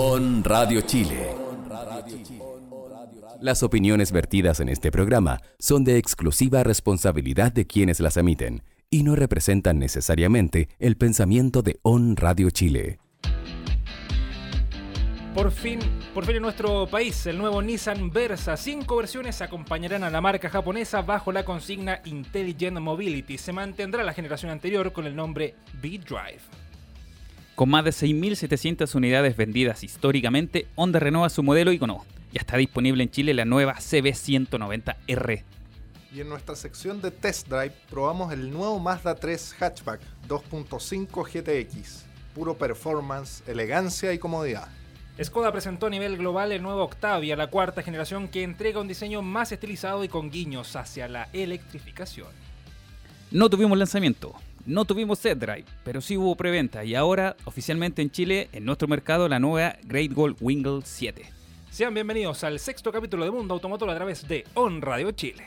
On Radio Chile. Las opiniones vertidas en este programa son de exclusiva responsabilidad de quienes las emiten y no representan necesariamente el pensamiento de On Radio Chile. Por fin, por fin en nuestro país, el nuevo Nissan Versa. Cinco versiones acompañarán a la marca japonesa bajo la consigna Intelligent Mobility. Se mantendrá la generación anterior con el nombre B-Drive. Con más de 6.700 unidades vendidas históricamente, Honda renueva su modelo icono. Ya está disponible en Chile la nueva CB190R. Y en nuestra sección de Test Drive probamos el nuevo Mazda 3 Hatchback 2.5 GTX. Puro performance, elegancia y comodidad. Skoda presentó a nivel global el nuevo Octavia, la cuarta generación que entrega un diseño más estilizado y con guiños hacia la electrificación. No tuvimos lanzamiento, no tuvimos set drive, pero sí hubo preventa y ahora oficialmente en Chile, en nuestro mercado, la nueva Great Gold Wingle 7. Sean bienvenidos al sexto capítulo de Mundo Automotor a través de On Radio Chile.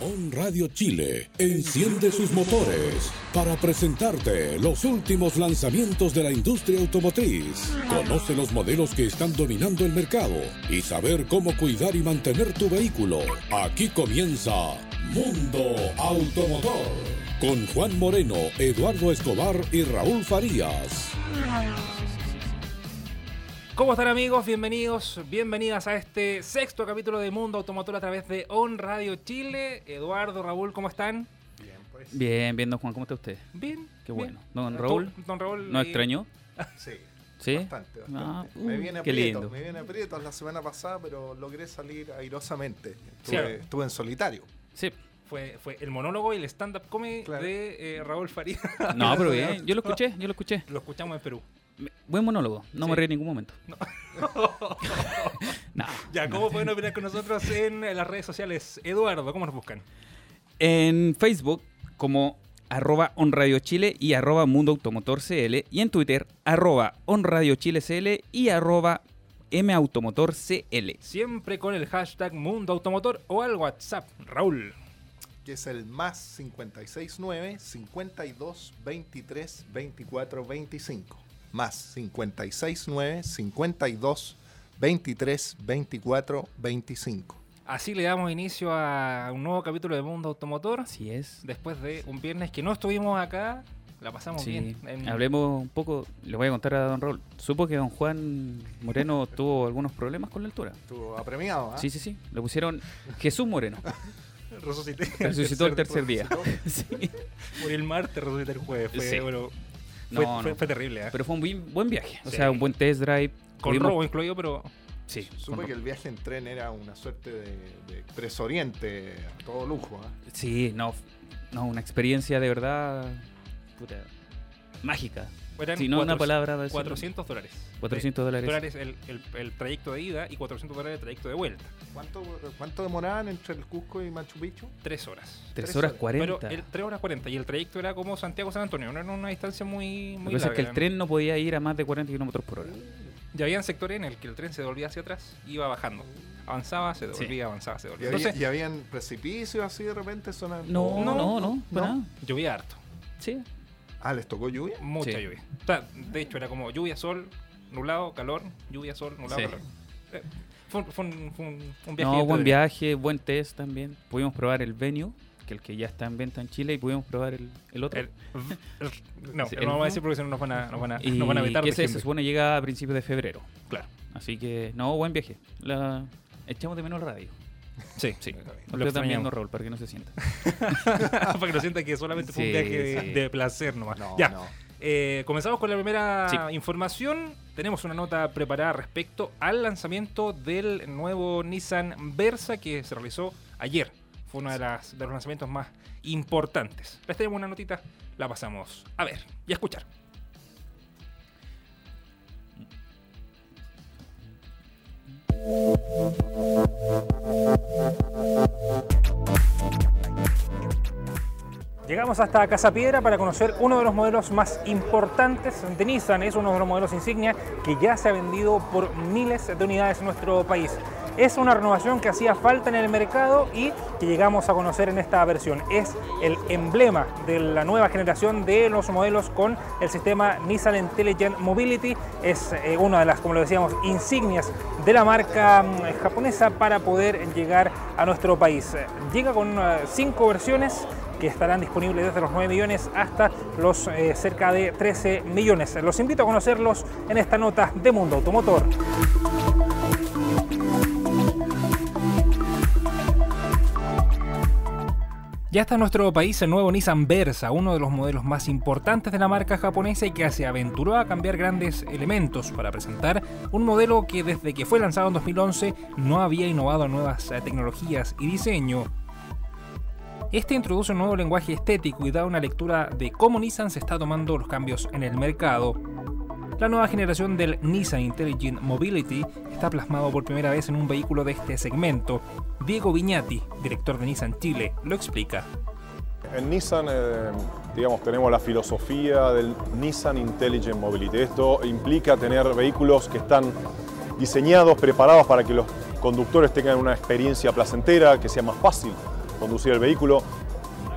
On Radio Chile enciende sus motores para presentarte los últimos lanzamientos de la industria automotriz. Conoce los modelos que están dominando el mercado y saber cómo cuidar y mantener tu vehículo. Aquí comienza Mundo Automotor con Juan Moreno, Eduardo Escobar y Raúl Farías. ¿Cómo están amigos? Bienvenidos, bienvenidas a este sexto capítulo de Mundo Automotor a través de On Radio Chile. Eduardo, Raúl, ¿cómo están? Bien, pues. Bien, bien, don Juan, ¿cómo está usted? Bien. Qué bien. bueno. Don Raúl, Don Raúl. ¿no eh, extrañó? Sí. ¿Sí? Bastante, bastante. Ah, me uh, viene qué aprieto, lindo. me viene aprieto la semana pasada, pero logré salir airosamente. Sí, estuve en solitario. Sí. Fue, fue el monólogo y el stand-up comedy Claro. de eh, Raúl Faría. No, pero bien, yo lo escuché, yo lo escuché. Lo escuchamos en Perú. Buen monólogo, no Sí. me reí en ningún momento. No. No. Ya, ¿cómo pueden opinar con nosotros en las redes sociales? Eduardo, ¿cómo nos buscan? En Facebook como arroba onradiochile y arroba mundo automotor CL y en Twitter arroba onradiochile CL y arroba mautomotor CL. Siempre con el hashtag Mundo Automotor o al WhatsApp. Raúl. Que es el más 569 52 23 24 25. Más 569 52 23 24 25. Así le damos inicio a un nuevo capítulo de Mundo Automotor. Así es. Después de un viernes que no estuvimos acá, la pasamos Sí. bien. En- Hablemos un poco, le voy a contar a don Raúl. Supo que don Juan Moreno tuvo algunos problemas con la altura. Estuvo apremiado, ¿ah? Sí, sí, sí. Le pusieron Jesús Moreno. Resucité. Resucitó el tercer día. Sí. Por el martes, resucité el jueves. Fue, Sí. bueno, fue, No, fue- no. fue terrible. ¿eh? Pero fue un buen, buen viaje. O Sí. sea, un buen test drive. Con Pudimos- robo incluido, pero Sí. Supe que el viaje en tren era una suerte de, de Expreso Oriente a todo lujo. ¿ah? Sí, no, no, una experiencia de verdad puta, mágica. Eran Si no una cuatro- palabra va a decir- 400 dólares. 400 dólares. dólares el, el- el trayecto de ida y 400 dólares el trayecto de vuelta. ¿Cuánto, ¿Cuánto demoraban entre el Cusco y Machu Picchu? Tres horas. Tres tres horas horas. 40. Pero el 3 horas 40 y el trayecto era como Santiago-San Antonio, no era una distancia muy, Lo muy que pasa es larga. que el tren no podía ir a más de 40 kilómetros por hora. Ya habían sectores en el que el tren se devolvía hacia atrás, iba bajando. Avanzaba, se devolvía, avanzaba, se ¿Y, devolvía. había- Entonces, y habían precipicios así de repente? Zona- No, no, no, no, ¿no? llovía harto, Sí. Ah, ¿les tocó lluvia? mucha Sí. lluvia. O sea, de hecho, era como lluvia, sol, nublado, calor, lluvia, sol, nublado, Sí. calor. Eh, Fue, un- fue un, fue un- un viaje. No, buen viaje, buen test también. Pudimos probar el Venue, que el que ya está en venta en Chile, y pudimos probar el, el otro. El- el- no, Sí, no vamos a decir porque si no nos van a, nos van a, y nos van a vetar. que de ese se supone llega a principios de febrero. Claro. Así que, no, buen viaje. La... Echamos de menos el radio. Sí, Sí. Lo Usted también, no, Raúl, para que no se sienta. Para que lo sienta que solamente fue un viaje de, sí. de placer nomás. No, ya. no. Eh, comenzamos con la primera Sí. información. Tenemos una nota preparada respecto al lanzamiento del nuevo Nissan Versa que se realizó ayer. Fue uno de, las, de los lanzamientos más importantes. Les tenemos una notita, la pasamos a ver y a escuchar. Llegamos hasta Casa Piedra para conocer uno de los modelos más importantes de Nissan. Es uno de los modelos insignia que ya se ha vendido por miles de unidades en nuestro país. Es una renovación que hacía falta en el mercado y que llegamos a conocer en esta versión. Es el emblema de la nueva generación de los modelos con el sistema Nissan Intelligent Mobility. Es eh, una de las, como lo decíamos, insignias de la marca mm, japonesa para poder llegar a nuestro país. Llega con eh, cinco versiones que estarán disponibles desde los 9 millones hasta los eh, cerca de 13 millones. Los invito a conocerlos en esta nota de Mundo Automotor. Ya está en nuestro país el nuevo Nissan Versa, uno de los modelos más importantes de la marca japonesa y que se aventuró a cambiar grandes elementos para presentar un modelo que desde que fue lanzado en 2011 no había innovado nuevas eh, tecnologías y diseño. Este introduce un nuevo lenguaje estético y da una lectura de cómo Nissan se está tomando los cambios en el mercado. La nueva generación del Nissan Intelligent Mobility está plasmado por primera vez en un vehículo de este segmento. Diego Viñati, director de Nissan Chile, lo explica. En Nissan, eh, digamos, tenemos la filosofía del Nissan Intelligent Mobility. Esto implica tener vehículos que están diseñados, preparados para que los conductores tengan una experiencia placentera, que sea más fácil conducir el vehículo,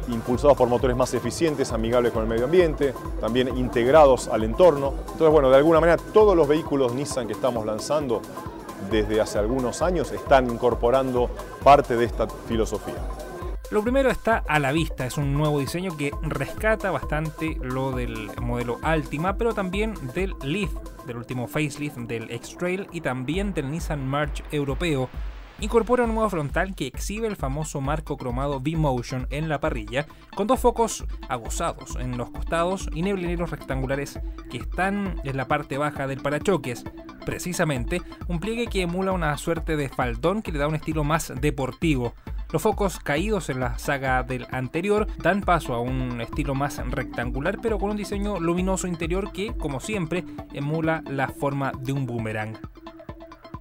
impulsados por motores más eficientes, amigables con el medio ambiente, también integrados al entorno. Entonces, bueno, de alguna manera todos los vehículos Nissan que estamos lanzando desde hace algunos años están incorporando parte de esta filosofía. Lo primero está a la vista, es un nuevo diseño que rescata bastante lo del modelo Altima, pero también del Leaf, del último facelift del X-Trail y también del Nissan March europeo, incorpora un nuevo frontal que exhibe el famoso marco cromado V-Motion en la parrilla, con dos focos aguzados en los costados y neblineros rectangulares que están en la parte baja del parachoques. Precisamente, un pliegue que emula una suerte de faldón que le da un estilo más deportivo. Los focos caídos en la saga del anterior dan paso a un estilo más rectangular pero con un diseño luminoso interior que, como siempre, emula la forma de un boomerang.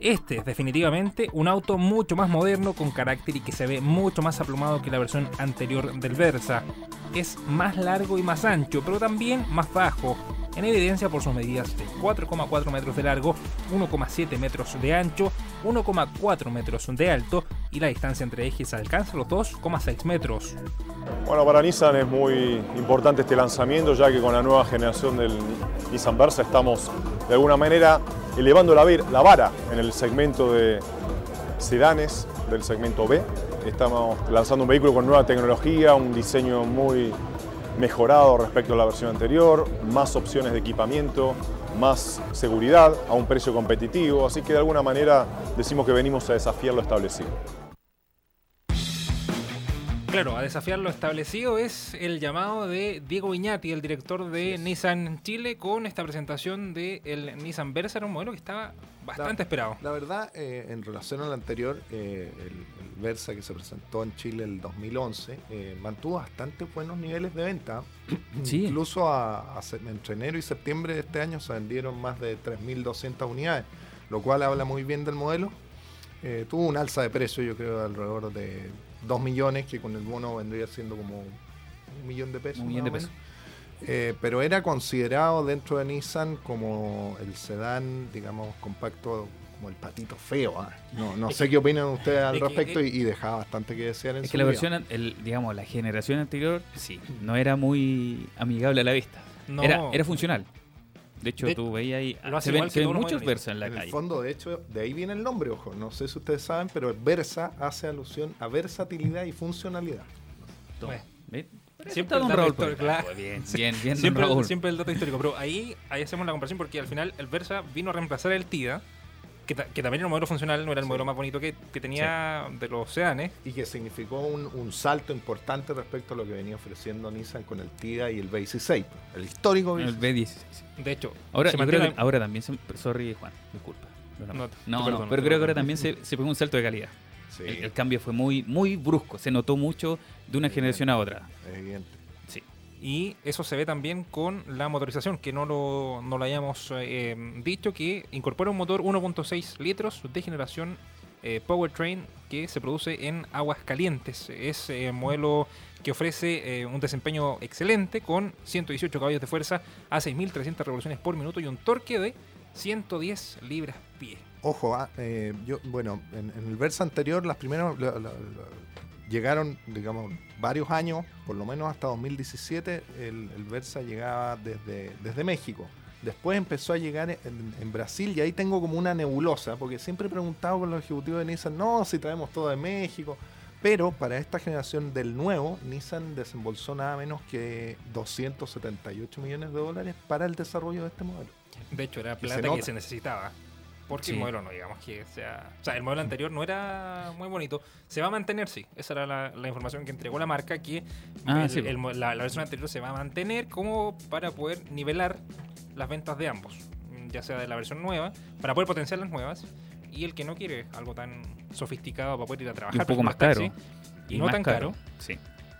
Este es definitivamente un auto mucho más moderno con carácter y que se ve mucho más aplumado que la versión anterior del Versa. Es más largo y más ancho, pero también más bajo, en evidencia por sus medidas de 4,4 metros de largo, 1,7 metros de ancho, 1,4 metros de alto y la distancia entre ejes alcanza los 2,6 metros. Bueno, para Nissan es muy importante este lanzamiento ya que con la nueva generación del Nissan Versa estamos de alguna manera elevando la, la vara en el segmento de sedanes del segmento B. Estamos lanzando un vehículo con nueva tecnología, un diseño muy mejorado respecto a la versión anterior, más opciones de equipamiento, más seguridad a un precio competitivo, así que de alguna manera decimos que venimos a desafiar lo establecido. Claro, a desafiar lo establecido es el llamado de Diego Viñati, el director de Nissan Chile, con esta presentación del Nissan Versa, un modelo que estaba bastante esperado. La verdad, eh, en relación al anterior, eh, el, Versa que se presentó en Chile el 2011, eh, mantuvo bastante buenos niveles de venta. Sí. Incluso a, entre enero y septiembre de este año se vendieron más de 3.200 unidades, lo cual habla muy bien del modelo. tuvo un alza de precio, yo creo, de alrededor de 2 millones, que con el bono vendría siendo como un millón de pesos. Un millón de pesos. Eh, pero era considerado dentro de Nissan como el sedán, digamos, compacto, como el patito feo. ¿ah? No, no sé qué opinan ustedes al respecto y, dejaba bastante que desear en Es que la versión, el, digamos, la generación anterior, sí, no era muy amigable a la vista. Era, era funcional. De hecho, tú veías ahí. se ven, muchos Versa en la en calle. el fondo, de hecho, de ahí viene el nombre, ojo. No sé si ustedes saben, pero Versa hace alusión a versatilidad y funcionalidad. Siempre el, dato claro. bien, bien, bien siempre, siempre, el dato histórico. Pero ahí, ahí hacemos la comparación porque al final el Versa vino a reemplazar el TIDA que, también era un modelo funcional, no era el modelo más bonito que, tenía de los Oceanes. Y que significó un, salto importante respecto a lo que venía ofreciendo Nissan con el TIA y el B16, el histórico B16. El B16. De hecho, ahora, ahora también, se, sorry Juan, disculpa. No, no, pero creo que ahora también se, se pegó un salto de calidad. El, cambio fue muy, muy brusco, se notó mucho de una generación a otra. Evidente. Y eso se ve también con la motorización, que no lo, no lo hayamos eh, dicho, que incorpora un motor 1.6 litros de generación eh, Powertrain que se produce en aguas calientes. Es un eh, modelo que ofrece un desempeño excelente con 118 caballos de fuerza a 6.300 revoluciones por minuto y un torque de 110 libras pie. Ojo, ah, eh, yo, bueno, en, en el Versa anterior, las primeras la- la- la- llegaron, digamos, varios años, por lo menos hasta 2017, el, el Versa llegaba desde, desde México. Después empezó a llegar en, en Brasil y ahí tengo como una nebulosa, porque siempre he preguntado con los ejecutivos de Nissan, no, si traemos todo de México. Pero para esta generación del nuevo, Nissan desembolsó nada menos que 278 millones de dólares para el desarrollo de este modelo. De hecho, era se plata que se necesitaba. Porque Sí. el modelo no, digamos que sea. O sea, el modelo anterior no era muy bonito. Se va a mantener, sí. Esa era la, la información que entregó la marca, que Ah, el- sí, el la, la versión anterior se va a mantener como para poder nivelar las ventas de ambos. Ya sea de la versión nueva, para poder potenciar las nuevas. Y el que no quiere algo tan sofisticado para poder ir a trabajar. Y un poco más caro. taxi, Y, no tan caro. Sí.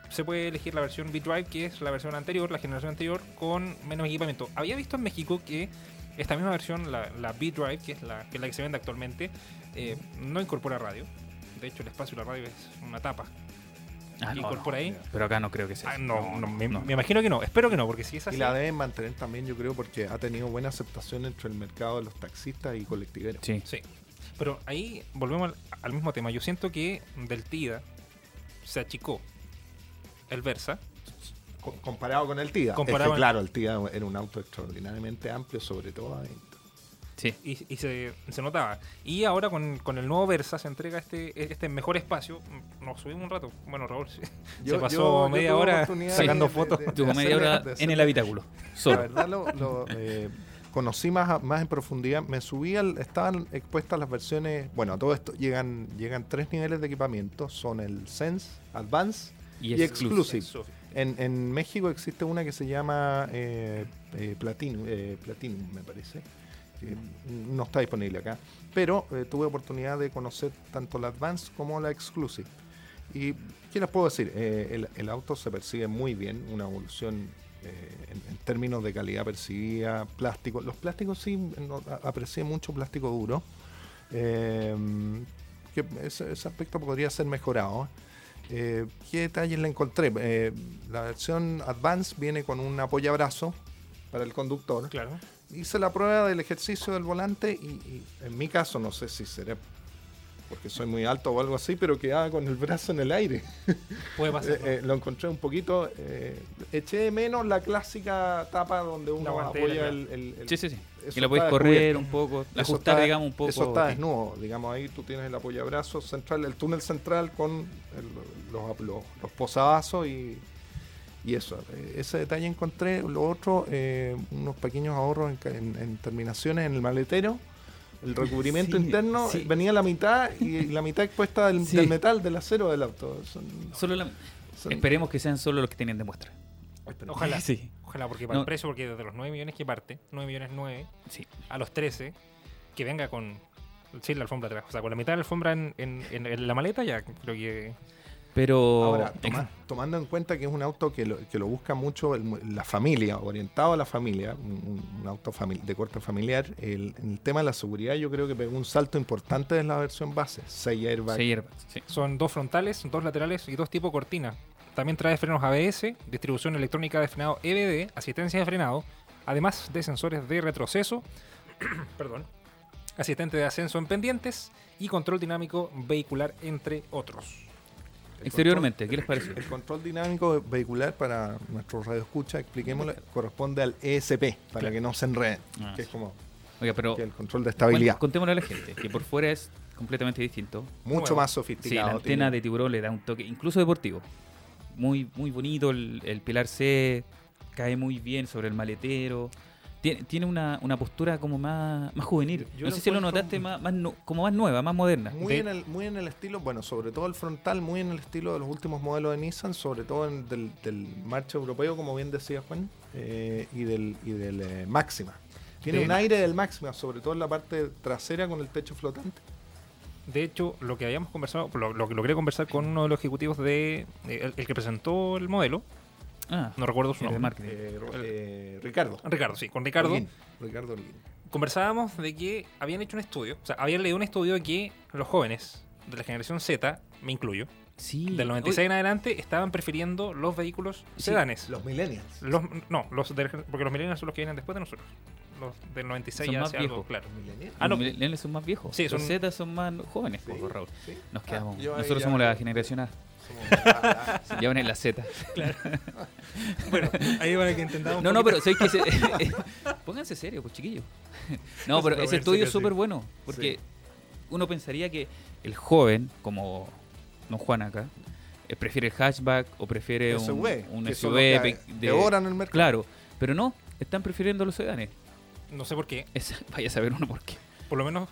se puede elegir la versión B-Drive, que es la versión anterior, la generación anterior, con menos equipamiento. Había visto en México que esta misma versión, la, la B-Drive, que es la, que es la que se vende actualmente, eh, no incorpora radio. De hecho, el espacio de la radio es una tapa. Ah, no, incorpora no. ahí. Pero acá no creo que sea. Ah, así. no, no, me, no. me imagino que no. Espero que no, porque si es así. Y la deben mantener también, yo creo, porque ha tenido buena aceptación entre el mercado de los taxistas y colectiveros. Sí. Sí. Pero ahí volvemos al, al mismo tema. Yo siento que del TIDA se achicó el Versa. Co- comparado con el TIDA. Comparado es en- que, claro, el TIDA era un auto extraordinariamente amplio, sobre todo adentro. Sí. y, y se, se notaba. Y ahora con, con el nuevo Versa se entrega este, este mejor espacio. Nos subimos un rato. Bueno, Raúl se, se pasó media hora sacando de- fotos. de- de Tuvo media hacerle- hora de en el habitáculo. La verdad lo, lo, eh, conocí más, a- más en profundidad. Me subí al, estaban expuestas las versiones. Bueno, a todo esto llegan, llegan tres niveles de equipamiento. Son el Sense, Advance Y y, Exclusive. Exclusive. En, en México existe una que se llama eh, eh, Platinum, eh, Platinum, me parece. que no está disponible acá. Pero tuve oportunidad de conocer tanto la Advance como la Exclusive. Y, ¿qué les puedo decir? El, el auto se percibe muy bien, una evolución en, en términos de calidad percibida, plástico. Los plásticos sí, no, aprecié mucho plástico duro. Eh, que ese, ese aspecto podría ser mejorado. Eh, ¿Qué detalles le encontré? Eh, la versión Advance viene con un apoyabrazo para el conductor. Claro. Hice la prueba del ejercicio del volante y, y en mi caso, no sé si será porque soy muy alto o algo así, pero quedaba con el brazo en el aire. Puede pasar. Eh, eh, lo encontré un poquito. eh, eché de menos la clásica tapa donde uno apoya el- el- Sí, sí, sí. Eso Que lo podéis correr un poco, ajustar, está- digamos, un poco. Eso está desnudo, digamos, ahí tú tienes el apoyabrazo central, el túnel central con el- los, los, los posavasos y, y eso. Eh, Ese detalle encontré. Lo otro, eh, unos pequeños ahorros en, ca- en- en terminaciones en el maletero. El recubrimiento Sí, interno sí. venía la mitad y la mitad expuesta del, Sí. del metal, del acero del auto. Son- Solo la- son- Esperemos que sean solo los que tienen de muestra. Ojalá. Sí. Ojalá, porque para No. el precio, porque desde los 9 millones que parte, 9 millones 9, Sí. a los 13, que venga con sí, la alfombra atrás. O sea, con la mitad de la alfombra en, en- en- en la maleta, ya creo que. Pero. Ahora, toma- tomando en cuenta que es un auto que lo, que lo busca mucho el la familia, orientado a la familia, un, auto fami- de corte familiar, el, tema de la seguridad yo creo que pegó un salto importante en la versión base. 6 airbags. Sí, airbags, sí. Son dos frontales, dos laterales y dos tipo cortina. También trae frenos ABS, distribución electrónica de frenado EBD, asistencia de frenado, además de sensores de retroceso, perdón, asistente de ascenso en pendientes y control dinámico vehicular, entre otros. El Exteriormente, ¿qué les pareció? El control dinámico vehicular para nuestros radioescucha, expliquémoslo, corresponde al ESP, para Claro. que no se enreden, Ah, que es como Oiga, pero. que el control de estabilidad. Bueno, contémosle a la gente que por fuera es completamente distinto. Mucho más Sí, la sofisticado. antena tiene- de tiburón le da un toque, incluso deportivo. Muy, muy bonito, el, el pilar C cae muy bien sobre el maletero. Tiene, tiene una, una postura como más, más juvenil. Yo no lo sé si lo notaste más, más como más nueva, más moderna. Muy De- en, el, muy en el estilo, bueno, sobre todo el frontal, muy en el estilo de los últimos modelos de Nissan, sobre todo en- del, del marcha europeo, como bien decía Juan, eh, y del, y del eh, Máxima. Tiene De- un aire del Máxima, sobre todo en la parte trasera con el techo flotante. De hecho, lo que habíamos conversado, lo, lo que logré conversar con uno de los ejecutivos de eh, el, el que presentó el modelo, Ah, no recuerdo su nombre. marketing. Eh, eh, Ricardo. Ricardo, sí, con Ricardo. Ricardo conversábamos de que habían hecho un estudio, o sea, habían leído un estudio de que los jóvenes de la generación Z, me incluyo, sí. del 96 en adelante, estaban prefiriendo los vehículos Sí, sedanes. Los millennials. Los, no, los de- porque los millennials son los que vienen después de nosotros. los del 96 Son ya más viejos. claro. Millennial. Ah, no. Los millennials son más viejos. Sí, los Z son más jóvenes, Sí, poco, Raúl. sí. Nos Ah, quedamos. Nosotros ya- somos la generación A. somos- Se llevan en la Z. Bueno, ahí para que entendamos. No, no, pero Pónganse serio, pues chiquillos. No, pero ese estudio es súper bueno. Porque Sí. uno pensaría que el joven, como don Juan acá, eh, prefiere el hatchback o prefiere un, SUV, un SUV los que pe- devoran el mercado. Claro, pero no, están prefiriendo los sedanes. No sé por qué. Es- vaya a saber uno por qué. Por lo menos,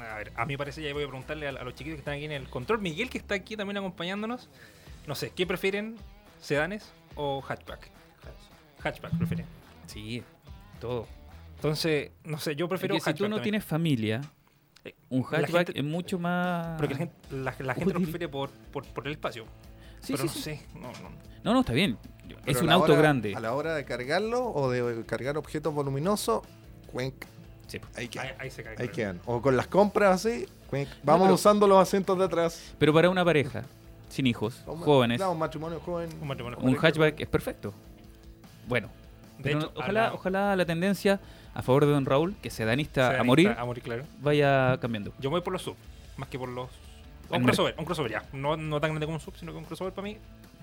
a ver, a mí parece, ya voy a preguntarle a, a los chiquitos que están aquí en el control. Miguel, que está aquí también acompañándonos. No sé, ¿qué prefieren? ¿Sedanes o hatchback? Hatchback prefieren. Sí, todo. Entonces, no sé, yo prefiero Porque si tú no también. tienes familia, un hatchback gente- es mucho más... Porque la gente, la, la gente lo prefiere por, por, por el espacio. Sí, pero sí, no sí. sé. No, no. No, no, está bien. Pero es un auto hora- grande. A la hora de cargarlo o de cargar objetos voluminosos, cuenc, Sí, pues. ahí quedan. ahí se cae. Ahí claro. quedan. O con las compras así, cuenc. vamos pero- usando los asientos de atrás. Pero para una pareja, sin hijos, Un- jóvenes, un matrimonio joven. Un matrimonio un joven. hatchback es perfecto. Bueno, De hecho, ojalá, la- ojalá la tendencia a favor de don Raúl, que sedanista sedanista a morir, A morir, claro. vaya cambiando. Yo me voy por los sub, más que por los. El Un crossover, un crossover ya. No, no tan grande como un sub, sino que un crossover para mí,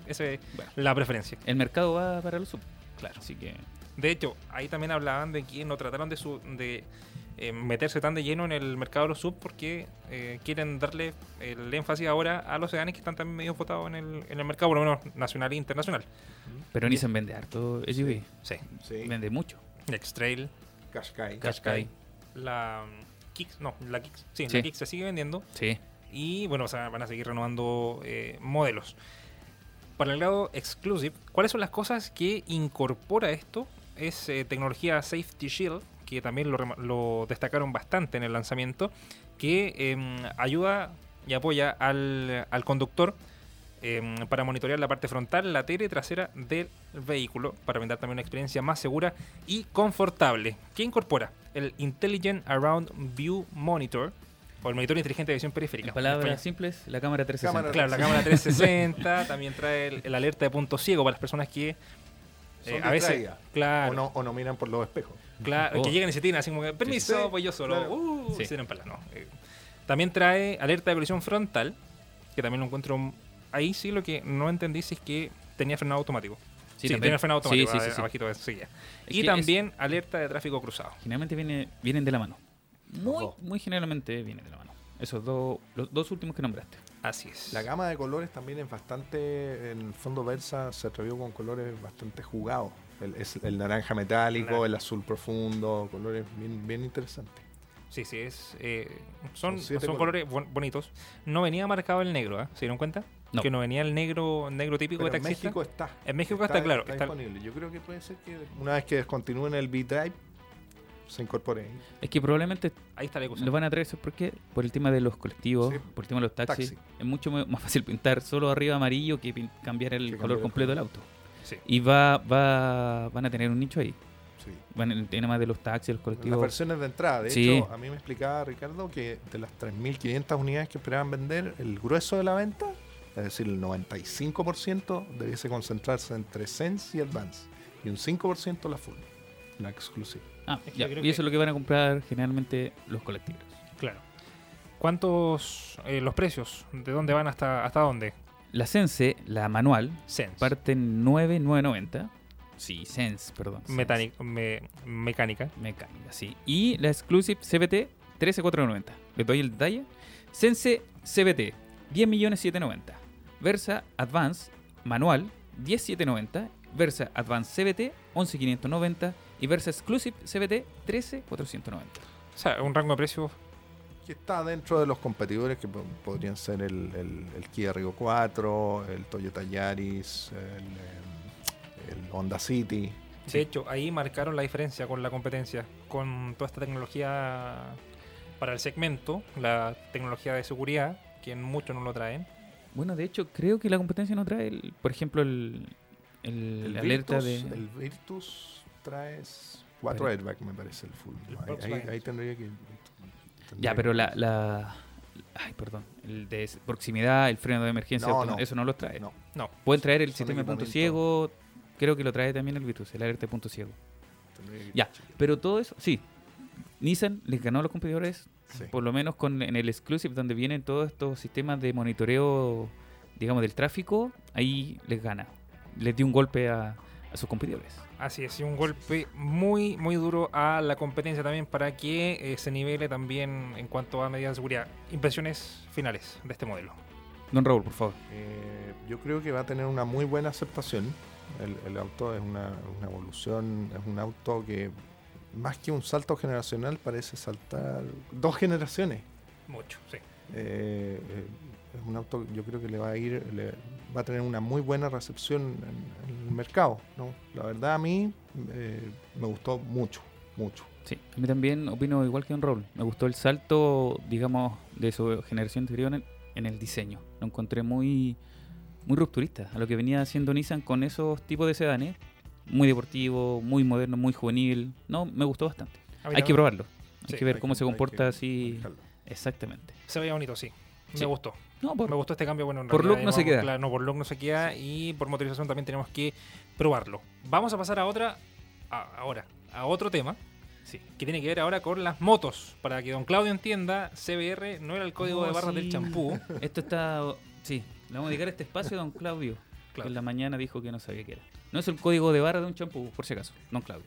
esa es Bueno. la preferencia. El mercado va para los sub. Claro. Así que De hecho, ahí también hablaban de que no trataron de, su, de eh, meterse tan de lleno en el mercado de los sub porque eh, quieren darle el énfasis ahora a los sedanes que están también medio votados en el, en el mercado, por lo menos nacional e internacional. Pero Nissan vende harto SUV. Sí. Sí. Vende mucho. X-Trail, Qashqai. Qashqai. la mm, Kicks, no, la Kicks, sí, Sí. la Kicks se sigue vendiendo. Sí. Y bueno, o sea, van a seguir renovando eh, modelos. Para el lado exclusive, ¿cuáles son las cosas que incorpora esto? Es eh, tecnología Safety Shield, que también lo destacaron bastante en el lanzamiento, que em, ayuda y apoya al, al conductor em, para monitorear la parte frontal, la tele trasera del vehículo, para brindar también una experiencia más segura y confortable. ¿Qué incorpora? El Intelligent Around View Monitor, o el monitor inteligente de visión periférica. En palabras simples, la cámara 360. Cámara Claro, la cámara 360 también trae el, el alerta de punto ciego para las personas que eh, a veces, claro, O, no, o no miran por los espejos. claro, Oh. que llegan y se tiran así como que, permiso, Sí, voy yo solo, claro. uh, Sí. se para no. eh. También trae alerta de colisión frontal, que también lo encuentro ahí sí lo que no entendí si es que tenía frenado automático. Sí, también. tenía frenado Sí, automático, sí, sí, sí. abajito de sí, Y también alerta de tráfico cruzado. Generalmente viene, vienen de la mano. Muy, muy generalmente vienen de la mano. Esos dos, los dos últimos que nombraste. Así es. La gama de colores también es bastante, en el fondo Versa se atrevió con colores bastante jugados. El, es el naranja metálico, el azul profundo, colores bien, bien interesantes. Sí, sí, es, eh, son, Son colores bon- bonitos. No venía marcado el negro, ¿ah? ¿se dieron cuenta? No. Que no venía el negro negro típico Pero de en taxista. México está. En México está, claro, Está está- disponible. Yo creo que puede ser que una vez que descontinúen el B-Drive se incorpore. Es que probablemente Ahí está la cosa. lo van a traer porque por el tema de los colectivos, Sí. por el tema de los taxis, Taxi. es mucho más fácil pintar solo arriba amarillo que pin- cambiar el Que color el completo del auto. Sí. Y va, va, van a tener un nicho ahí. Sí. Van el tema de los taxis, los Las colectivos. versiones de entrada. De Sí. hecho, a mí me explicaba Ricardo que de las 3.500 unidades que esperaban vender, el grueso de la venta, es decir, el 95%, debiese concentrarse entre Sense y Advance. Y un 5% la Full, la exclusiva. Ah, Es que ya, yo creo y eso que- es lo que van a comprar generalmente los colectivos. Claro. ¿Cuántos eh, los precios? ¿De dónde van hasta hasta dónde? La Sense, la manual, Sense. parte en 9,990. Sí, Sense, perdón. Sense. Metánic- me- mecánica. Mecánica, sí. Y la Exclusive CBT 13,490. Les doy el detalle. Sense CBT 10.790. Versa Advance manual 10.790. Versa Advance CBT 11.590. Y Versa Exclusive CBT 13.490. O sea, un rango de precios. Que está dentro de los competidores que po- podrían ser el, el- el Kia Rio 4, el Toyota Yaris, el, el Honda City. De hecho, ahí marcaron la diferencia con la competencia, con toda esta tecnología para el segmento, la tecnología de seguridad, que muchos no lo traen. Bueno, de hecho, creo que la competencia no trae, el- por ejemplo, el, el, El alerta Virtus, de... el Virtus trae cuatro Pero- airbags, me parece el full. El Ahí- ahí, Volkswagen. ahí tendría que. Ya, pero que- la, la... Ay, perdón. El de proximidad, el freno de emergencia, No, automa- no. eso no lo trae. No, No, Pueden traer el Son sistema de punto ciego. Creo que lo trae también el Virtus, el alerta de punto ciego. Ya, pero todo eso, sí. Nissan les ganó a los competidores, Sí. por lo menos con en el exclusive donde vienen todos estos sistemas de monitoreo, digamos, del tráfico, ahí les gana. Les dio un golpe a, a sus competidores. Así es, y un golpe muy, muy duro a la competencia también para que eh, se nivele también en cuanto a medidas de seguridad. Impresiones finales de este modelo. Don Raúl, por favor. Eh, yo creo que va a tener una muy buena aceptación. El, el auto es una, una evolución, es un auto que más que un salto generacional parece saltar dos generaciones. Mucho, sí. Eh, eh, es un auto yo creo que le va a ir, le- va a tener una muy buena recepción en, en el mercado. ¿no? La verdad a mí eh, me gustó mucho, mucho. Sí, a mí también opino igual que Don Raúl. Me gustó el salto, digamos, de su generación anterior en, en el diseño. Lo encontré muy, muy rupturista a lo que venía haciendo Nissan con esos tipos de sedanes. Muy deportivo, muy moderno, muy juvenil. No, me gustó bastante. A mí Hay que probarlo. Hay Sí, que ver Hay cómo que- se comporta así. Exactamente. Se veía bonito, sí. Me gustó. No, por- Me gustó este cambio. Bueno, en Por look no se queda. claro, no, por look no se queda y por motorización también tenemos que probarlo. Vamos a pasar a otra, a- ahora, a otro tema. Sí. Que tiene que ver ahora con las motos. Para que don Claudio entienda, CBR no era el código Oh, de barras sí. del champú. Esto está. Sí, le vamos a dedicar este espacio a don Claudio. Claro. En la mañana dijo que no sabía qué era. No es el código de barra de un champú, por si acaso. Don Claudio.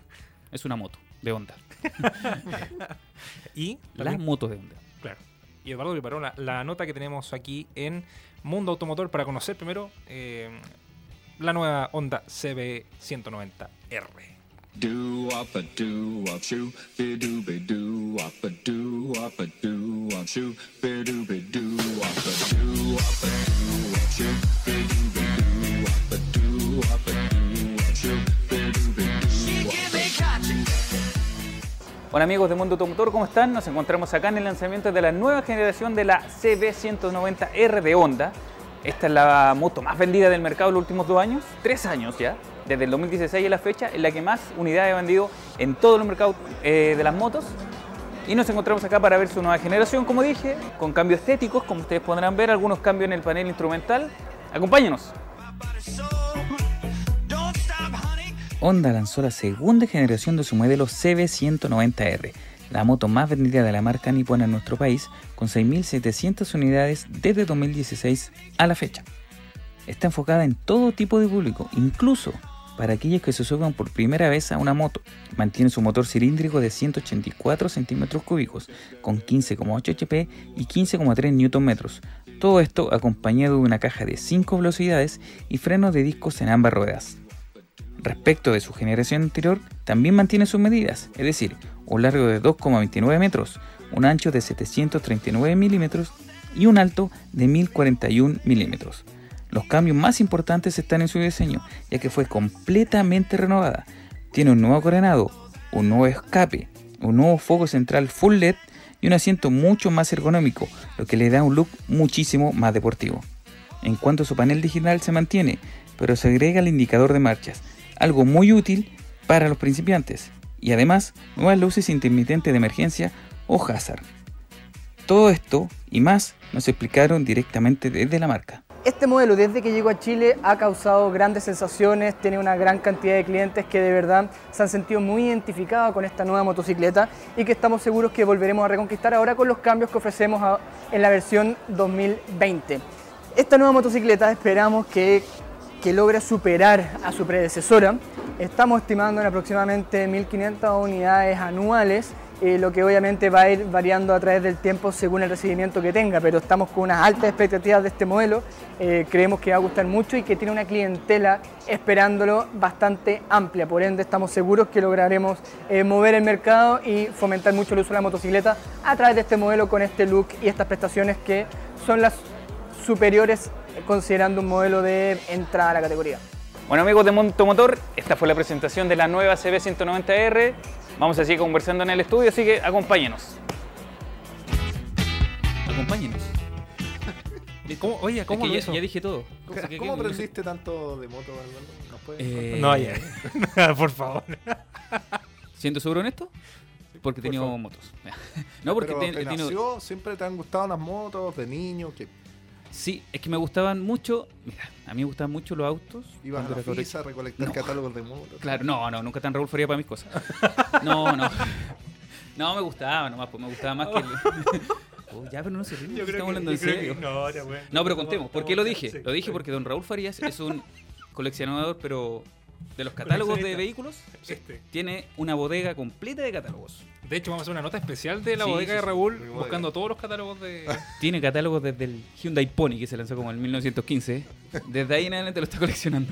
Es una moto de Honda. Y Las motos de Honda. Claro. Y Eduardo preparó la, la nota que tenemos aquí en Mundo Automotor para conocer primero eh, la nueva Honda CB190R. Do up a do up shoe, be do be do up a do up a do up shoe, be do be do up a do up a do up shoe, be Hola amigos de Mundo Automotor, ¿cómo están? Nos encontramos acá en el lanzamiento de la nueva generación de la CB190R de Honda. Esta es la moto más vendida del mercado en los últimos dos años, tres años ya, desde el 2016 a la fecha, es la que más unidades ha vendido en todos los mercados eh, de las motos. Y nos encontramos acá para ver su nueva generación, como dije, con cambios estéticos, como ustedes podrán ver, algunos cambios en el panel instrumental. Acompáñenos. Honda lanzó la segunda generación de su modelo CB190R, la moto más vendida de la marca nipona en nuestro país, con 6.700 unidades desde 2016 a la fecha. Está enfocada en todo tipo de público, incluso para aquellos que se suban por primera vez a una moto. Mantiene su motor cilíndrico de 184 centímetros cúbicos, con 15,8 HP y 15,3 Nm. Todo esto acompañado de una caja de 5 velocidades y frenos de discos en ambas ruedas. Respecto de su generación anterior, también mantiene sus medidas, es decir, un largo de 2,29 metros, un ancho de 739 milímetros y un alto de 1041 milímetros. Los cambios más importantes están en su diseño, ya que fue completamente renovada. Tiene un nuevo coronado, un nuevo escape, un nuevo foco central full LED y un asiento mucho más ergonómico, lo que le da un look muchísimo más deportivo. En cuanto a su panel digital se mantiene, pero se agrega el indicador de marchas, algo muy útil para los principiantes, y además nuevas luces intermitentes de emergencia o hazard. Todo esto y más nos explicaron directamente desde la marca. Este modelo desde que llegó a Chile ha causado grandes sensaciones, tiene una gran cantidad de clientes que de verdad se han sentido muy identificados con esta nueva motocicleta y que estamos seguros que volveremos a reconquistar ahora con los cambios que ofrecemos en la versión 2020. Esta nueva motocicleta esperamos que, que logre superar a su predecesora. Estamos estimando en aproximadamente 1.500 unidades anuales eh, lo que obviamente va a ir variando a través del tiempo según el recibimiento que tenga, pero estamos con unas altas expectativas de este modelo, eh, creemos que va a gustar mucho y que tiene una clientela esperándolo bastante amplia, por ende estamos seguros que lograremos eh, mover el mercado y fomentar mucho el uso de la motocicleta a través de este modelo con este look y estas prestaciones que son las superiores considerando un modelo de entrada a la categoría. Bueno amigos de Montomotor, esta fue la presentación de la nueva CB190R. Vamos a seguir conversando en el estudio, así que acompáñenos. Acompáñenos. ¿Cómo- oye, ¿cómo Es que lo ya, hizo? ya dije todo. ¿Cómo aprendiste tanto de moto, Álvaro? ¿Nos puedes Eh, No, ya. Por favor. ¿Siendo seguro en esto? Porque he tenido motos. no, porque Pero te- te he tenido- nació, siempre te han gustado las motos de niño. que Sí, es que me gustaban mucho. Mira, a mí me gustaban mucho los autos. Ibas a la FISA a recolectar No. catálogos de motos. Claro, no, no, nunca tan Raúl Faría para mis cosas. No, no. No, me gustaba nomás, pues me gustaba más que el... Oh, ya, pero no se ríen, estamos hablando en serio. no, ya, bueno. No, pero contemos, ¿por qué lo dije? Lo dije porque don Raúl Farías es un coleccionador, pero de los catálogos de vehículos, Este. tiene una bodega completa de catálogos. De hecho, vamos a hacer una nota especial de la Sí, bodega sí, de. Raúl, buscando todos los catálogos de. Tiene catálogos desde el Hyundai Pony, que se lanzó como en 1915. Desde ahí en adelante lo está coleccionando.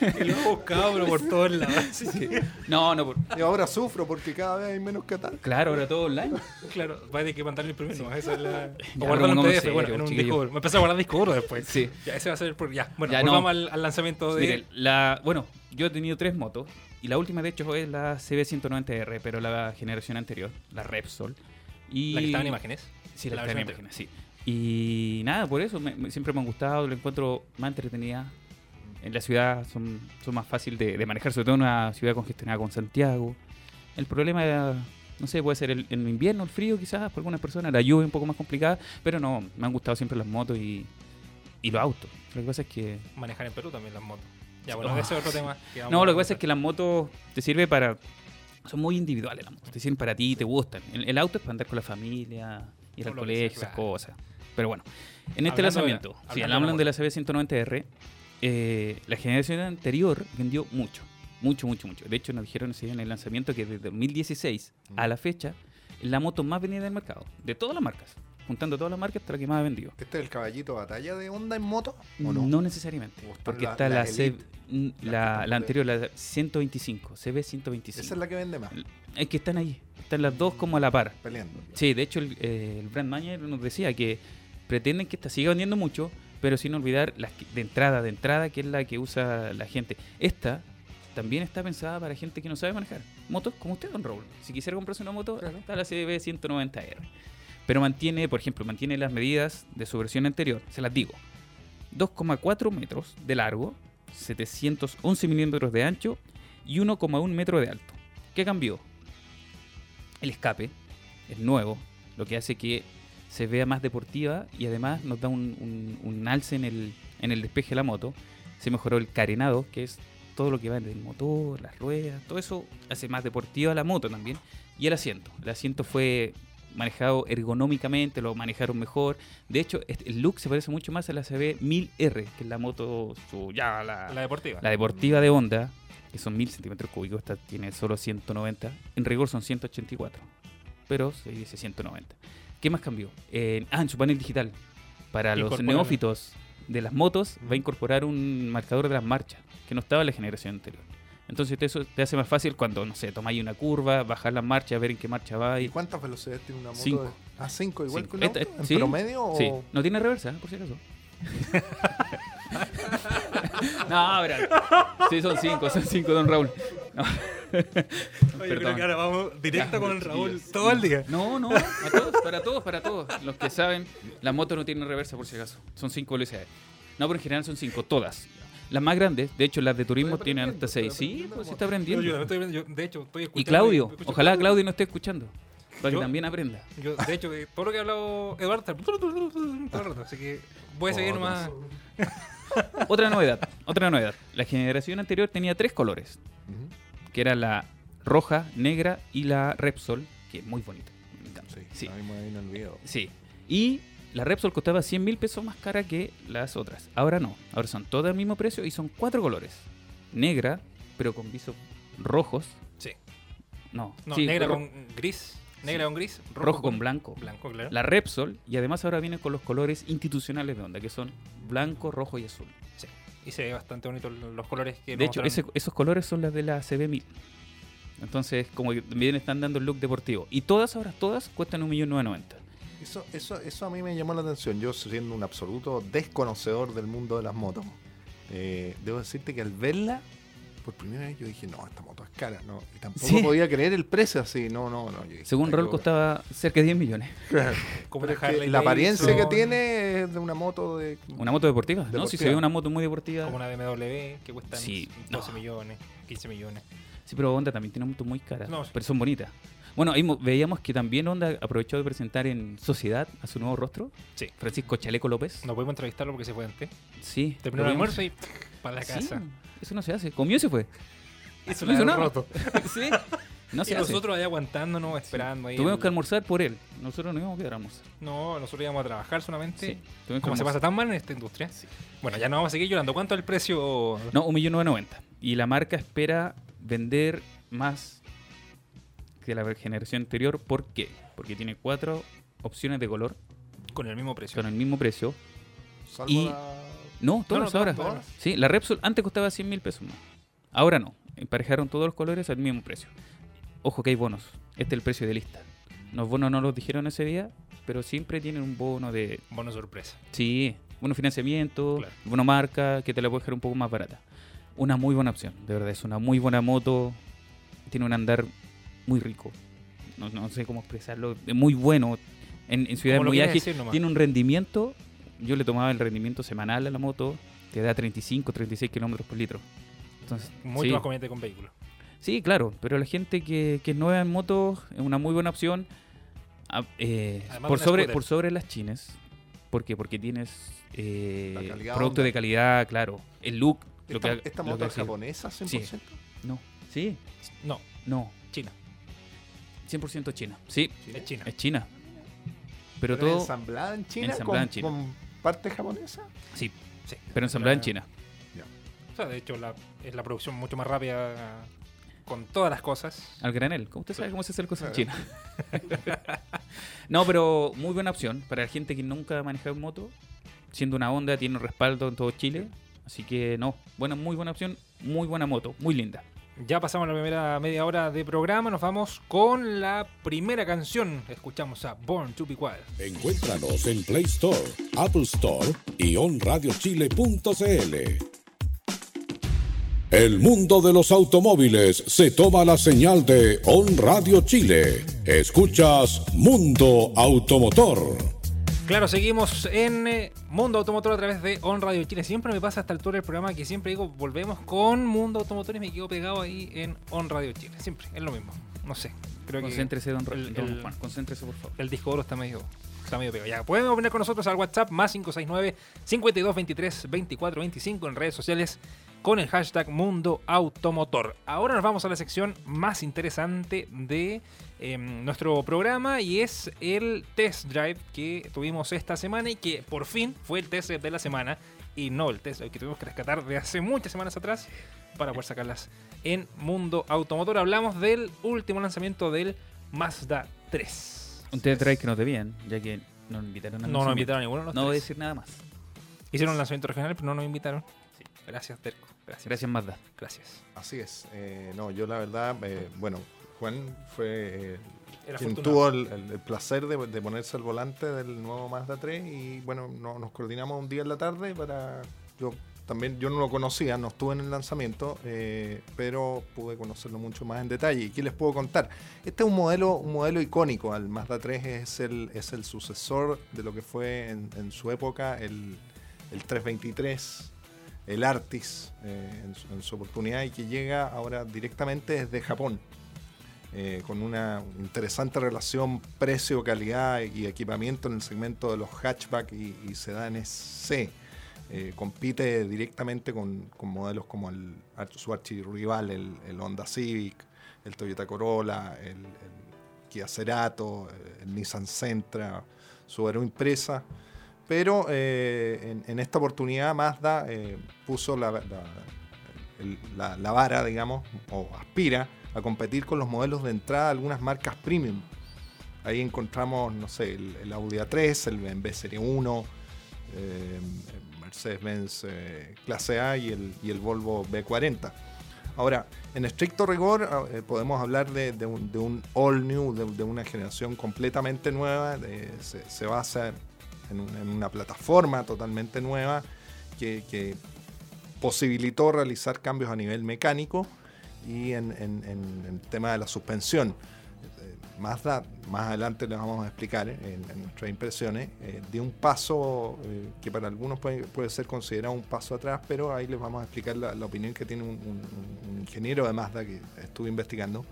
que lo he buscado, pero por todos lados. No, no, por- Y ahora sufro porque cada vez hay menos catálogos. claro, ahora todo online. Claro, va a tener que mandarle el primero. Esa es la. Ya, O guardarlo en PDF, serio, bueno, en un chiquillo. disco duro. Me empecé a guardar disco duro después. Sí. Ya, ese va a ser el. Ya, bueno, Ya, no. volvamos al, al lanzamiento de. Mire, la, bueno, yo he tenido tres motos y la última de hecho es la CB190R, pero la generación anterior, la Repsol. Y La que estaba en imágenes. Sí, la, La que estaba en imágenes, sí. Y nada, por eso me- me- siempre me han gustado, lo encuentro más entretenida. En la ciudad son, son más fácil de, de manejar, sobre todo en una ciudad congestionada con Santiago. El problema, era, no sé, puede ser el, el invierno, el frío quizás, para algunas personas, la lluvia un poco más complicada, pero no, me han gustado siempre las motos y, y los autos. Lo que pasa es que Manejar en Perú también las motos. Ya, bueno, Oh, ese es otro tema. No, lo que pasa es que las motos te sirve para. Son muy individuales las motos. Te sirven para ti, te gustan. El, el auto es para andar con la familia, ir al colegio, sea, esas claro. cosas. Pero bueno, en este Hablando de- lanzamiento, si hablan de de la CB190R, eh, la generación anterior vendió mucho. Mucho, mucho, mucho. De hecho, nos dijeron ese día en el lanzamiento que desde 2016 a la fecha, es la moto más vendida del mercado. De todas las marcas. Juntando todas las marcas, hasta la que más ha vendido. ¿Este es el caballito batalla de Honda en moto? ¿O No, no? necesariamente. ¿O está Porque la- está la la, C- mm, La anterior, la 125, CB125. Esa es la que vende más. Es que están ahí, están las dos como a la par. Peleando. Sí, de hecho el, eh, el brand manager nos decía que pretenden que esta siga vendiendo mucho, pero sin olvidar las de entrada, de entrada, que es la que usa la gente. Esta también está pensada para gente que no sabe manejar. Motos como usted, don Raúl. Si quisiera comprarse una moto, está la CB 190R. Pero mantiene, por ejemplo, mantiene las medidas de su versión anterior. Se las digo. 2,4 metros de largo, 711 milímetros de ancho y 1,1 metro de alto. ¿Qué cambió? El escape es nuevo, lo que hace que se vea más deportiva y además nos da un, un- un alce en el, en el despeje de la moto. Se mejoró el carenado, que es todo lo que va del motor, las ruedas, todo eso hace más deportiva la moto también. Y el asiento. El asiento fue manejado ergonómicamente, lo manejaron mejor. De hecho, el look se parece mucho más a la CB 1000R, que es la moto, su, ya la, La deportiva. la deportiva de Honda, que son 1000 centímetros cúbicos, esta tiene solo 190. En rigor son 184, pero se dice 190. ¿Qué más cambió? Eh, ah, en su panel digital. Para los neófitos de las motos, va a incorporar un marcador de las marchas, que no estaba en la generación anterior. Entonces eso te hace más fácil cuando, no sé, tomáis una curva, bajar las marchas, ver en qué marcha va ¿Y cuántas velocidades tiene una moto? Cinco. de- Ah, cinco, igual Cinco. que un Esta- auto. ¿En sí, promedio o...? Sí, no tiene reversa, ¿eh? por si acaso. no, verá. Sí, son cinco, son cinco, don Raúl. No. Oye, Perdón. creo que ahora vamos directo Ya, con el. Raúl todo el día. No, no, a todos, para todos, para todos. Los que saben, la moto no tiene reversa por si acaso. Son cinco velocidades. No, pero en general son cinco, todas. Las más grandes, de hecho las de turismo tienen hasta seis. Sí, pues está Yo, aprendiendo. yo estoy yo, de hecho, estoy escuchando. Y Claudio, escucho ojalá. Claudio no esté escuchando. Para que Yo- también aprenda. Yo, de hecho, de todo lo que ha hablado Eduardo está todo el rato, así que voy a seguir más. Otra novedad, otra novedad. La generación anterior tenía tres colores. Que era la roja, negra y la Repsol, que es muy bonita. Me encanta. Sí, Sí. Sí. Y la Repsol costaba 100 mil pesos más cara que las otras. Ahora no. Ahora son todas al mismo precio y son cuatro colores. Negra, pero con visos rojos. Sí. No, No, sí, negra con gris. Negra con gris. rojo, con blanco. Blanco, claro. La Repsol, y además ahora viene con los colores institucionales de Honda, que son blanco, rojo y azul. Y se ve bastante bonito los colores que De hecho, ese- esos colores son las de la CB1000. Entonces, como que también están dando el look deportivo. Y todas ahora, todas cuestan 1.990.000. Eso, eso, eso a mí me llamó la atención. Yo siendo un absoluto desconocedor del mundo de las motos, eh, debo decirte que al verla, por primera vez yo dije, no, esta moto es cara, no. Y tampoco Sí. podía creer el precio así, no, no, no. yo dije, Según "Está Raúl equivocado". costaba cerca de 10 millones. Claro. Como es que la apariencia que tiene es de una moto de. Una moto deportiva, ¿no? Si Deportiva. se ve una moto muy deportiva. Como una BMW que cuesta Sí, 12 no. millones, 15 millones. Sí, pero Honda también tiene motos muy caras. No, sí. Pero son bonitas. Bueno, ahí veíamos que también Honda aprovechó de presentar en Sociedad a su nuevo rostro, Sí. Francisco Chaleco López. No podemos entrevistarlo porque se fue antes. Sí. Terminó el almuerzo y para la Sí, casa. Eso no se hace. Comió y se fue. Eso no hizo nada. roto. sí. No y hace. nosotros ahí aguantándonos, esperando ahí. Tuvimos el- que almorzar por él. Nosotros no íbamos a quedar a almorzar. No, nosotros íbamos a trabajar solamente. Sí. Como se pasa tan mal en esta industria. Bueno, ya no vamos a seguir llorando. ¿Cuánto es el precio? No, 1.990.000. Y la marca espera vender más que la generación anterior. ¿Por qué? Porque tiene cuatro opciones de color Con el mismo precio. con el mismo precio. Salvo Y- la- No, todas no, ahora. todas. Sí, la Repsol antes costaba 100 mil pesos más. Ahora no. Emparejaron todos los colores al mismo precio. Ojo que hay bonos. Este es el precio de lista. Los bonos no los dijeron ese día, pero siempre tienen un bono de... Bono sorpresa. Sí, bono financiamiento, Claro. bono marca, que te la puede dejar un poco más barata. Una muy buena opción, de verdad. Es una muy buena moto. Tiene un andar muy rico. No, no sé cómo expresarlo. Es muy bueno. En, en muy ágil. Tiene un rendimiento. Yo le tomaba el rendimiento semanal a la moto. Te da 35, 36 kilómetros por litro. Entonces, Mucho sí. más conveniente con vehículos. Sí, claro, pero la gente que, que es nueva en moto es una muy buena opción. Ah, eh, por, sobre, scooter. por sobre las chinas. ¿Por qué? Porque tienes eh, producto de calidad, claro. El look. Lo ¿Esta, que, esta lo moto que es japonesa 100%? No. Sí, No, no. China. 100% China. Sí, Es China. es China. Pero, ¿Pero todo. ensamblada en China, ensamblada con, en China. con parte japonesa? Sí, Sí. pero ensamblada en La- China. O sea, de hecho, la, es la producción mucho más rápida con todas las cosas. Al granel. ¿Cómo usted sabe cómo se hace el cosa en. China? no, pero muy buena opción para la gente que nunca ha manejado moto. Siendo una Honda, tiene un respaldo en todo Chile. Así que no, buena, muy buena opción, muy buena moto, muy linda. Ya pasamos la primera media hora de programa. Nos vamos con la primera canción. Escuchamos a Born to Be Wild. Encuéntranos en Play Store, Apple Store y onradiochile.cl. El mundo de los automóviles se toma la señal de On Radio Chile. Escuchas Mundo Automotor. Claro, seguimos en eh, Mundo Automotor a través de On Radio Chile. Siempre me pasa a esta altura del programa que siempre digo, volvemos con Mundo Automotor y me quedo pegado ahí en On Radio Chile. Siempre, es lo mismo. No sé, creo que Concéntrese, don, el- don el- Juan, concéntrese, por favor. el disco duro está medio, está medio pegado. Ya, pueden opinar con nosotros al WhatsApp más 569 5223 2425 en redes sociales con el hashtag Mundo Automotor. Ahora nos vamos a la sección más interesante de em, nuestro programa y es el test drive que tuvimos esta semana y que por fin fue el test de la semana y no el test drive que tuvimos que rescatar de hace muchas semanas atrás para poder sacarlas en Mundo Automotor. Hablamos del último lanzamiento del Mazda 3. Un test drive que nos debían, ya que nos invitaron a No nos invitaron a ninguno de los No voy a decir nada más. Hicieron un lanzamiento regional, pero no nos invitaron. Gracias, Terco. Gracias. Gracias, Mazda. Gracias. Así es. Eh, no, yo la verdad, eh, bueno, Juan fue eh, quien tuvo el, el- el placer de, de ponerse al volante del nuevo Mazda 3 y bueno, no- nos coordinamos un día en la tarde para... Yo también, yo no lo conocía, no estuve en el lanzamiento, eh, pero pude conocerlo mucho más en detalle. ¿Y qué les puedo contar? Este es un modelo, un modelo icónico. Al Mazda 3 es el, es el sucesor de lo que fue en, en su época el, el 323 el Artis eh, en, su, en su oportunidad y que llega ahora directamente desde Japón. Eh, con una interesante relación precio-calidad y equipamiento en el segmento de los hatchback y, y sedanes C. Eh, compite directamente con, modelos como el, su archirrival, el, el Honda Civic, el Toyota Corolla, el, el Kia Cerato, eh, el Nissan Sentra, Subaru Impresa. Pero en, esta oportunidad Mazda puso la, la- la vara, digamos, o aspira a competir con los modelos de entrada de algunas marcas premium. Ahí encontramos, no sé, el, Audi A3, el BMW Serie 1, eh, Mercedes-Benz eh, Clase A y el, Volvo B40. Ahora, en estricto rigor, ah, eh, podemos hablar de, un, all new, de, de una generación completamente nueva. se, se basa en, un- en una plataforma totalmente nueva que, que posibilitó realizar cambios a nivel mecánico y en, en- en el tema de la suspensión. Eh, Mazda, más adelante les vamos a explicar eh, en, en nuestras impresiones, eh, dio un paso eh, que para algunos puede, puede ser considerado un paso atrás, pero ahí les vamos a explicar la, la opinión que tiene un, un- un ingeniero de Mazda que estuve investigando,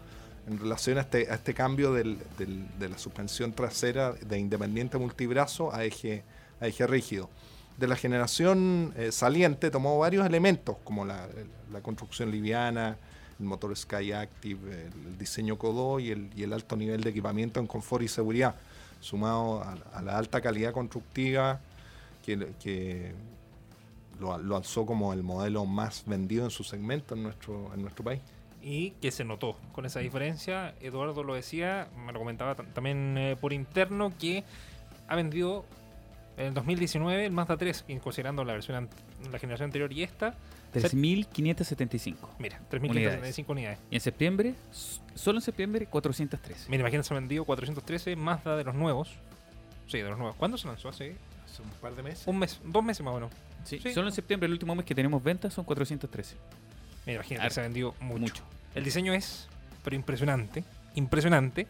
en relación a este, a este cambio del- del- de la suspensión trasera de independiente multibrazo a eje, a eje rígido. De la generación eh, saliente tomó varios elementos, como la, la construcción liviana, el motor Sky Active, el, diseño Codo y el, y el alto nivel de equipamiento en confort y seguridad, sumado a, a la alta calidad constructiva que, que lo, lo alzó como el modelo más vendido en su segmento en nuestro, en nuestro país. y que se notó con esa diferencia. Eduardo lo decía, me lo comentaba tam- también eh, por interno, que ha vendido en el 2019 el Mazda 3, y considerando la versión la generación anterior y esta, 3.575. mira, 3.575 unidades. Y en septiembre, solo en septiembre, 413. Mira, imagínense, se ha vendido 413 Mazda de los nuevos. Sí, de los nuevos. ¿Cuándo se lanzó? Hace Hace un par de meses. un mes, dos meses más o menos. Sí, Sí. Solo en septiembre, el último mes que tenemos ventas, son 413. Mira, imagínate, Harto. se ha vendido mucho. Mucho. El diseño es, pero impresionante. Impresionante.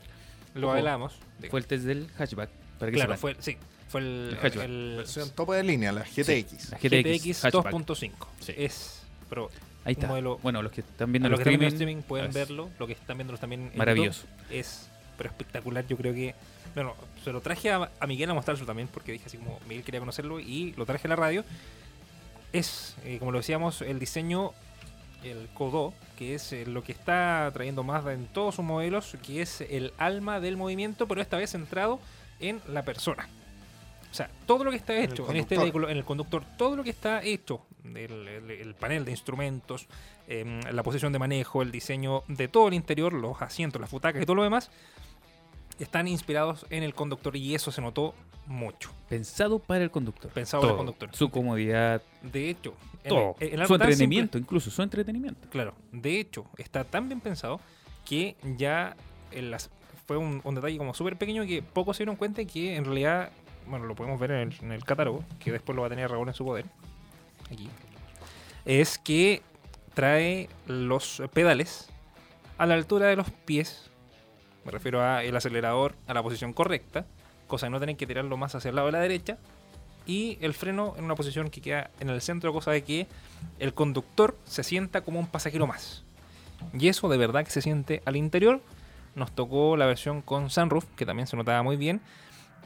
Lo hablamos. Fue el test del hatchback. Para que claro, fue, sí, fue el, El Versión tope de línea, la GTX. La GTX, GTX, hatchback. 2.5. Sí. Es, pero Ahí está. modelo- Bueno, los que están viendo los que streaming, streaming pueden es verlo. Lo que están viendo también en Maravilloso. YouTube es pero espectacular. Yo creo que. Bueno, se lo traje a, a Miguel a mostrárselo también porque dije así como Miguel quería conocerlo y lo traje a la radio. Es, eh, como lo decíamos, el diseño, el Codo, que es eh, lo que está trayendo Mazda en todos sus modelos, que es el alma del movimiento, pero esta vez centrado en la persona. O sea, todo lo que está hecho en, este vehículo, en el conductor, todo lo que está hecho, el, el- el panel de instrumentos, em, la posición de manejo, el diseño de todo el interior, los asientos, las butacas y todo lo demás, están inspirados en el conductor y eso se notó mucho. Pensado para el conductor. Pensado para el conductor. Su comodidad, De hecho, en- todo. en su entretenimiento, incluso su entretenimiento. claro, de hecho, está tan bien pensado que ya en las, fue un, un detalle como súper pequeño que pocos se dieron cuenta que en realidad, bueno, lo podemos ver en el, en el catálogo, que después lo va a tener Raúl en su poder. Aquí. Es que trae los pedales a la altura de los pies. Me refiero a el acelerador a la posición correcta, cosa de no tener que tirarlo más hacia el lado de la derecha. Y el freno en una posición que queda en el centro, cosa de que el conductor se sienta como un pasajero más. Y eso de verdad que se siente al interior. Nos tocó la versión con sunroof, que también se notaba muy bien.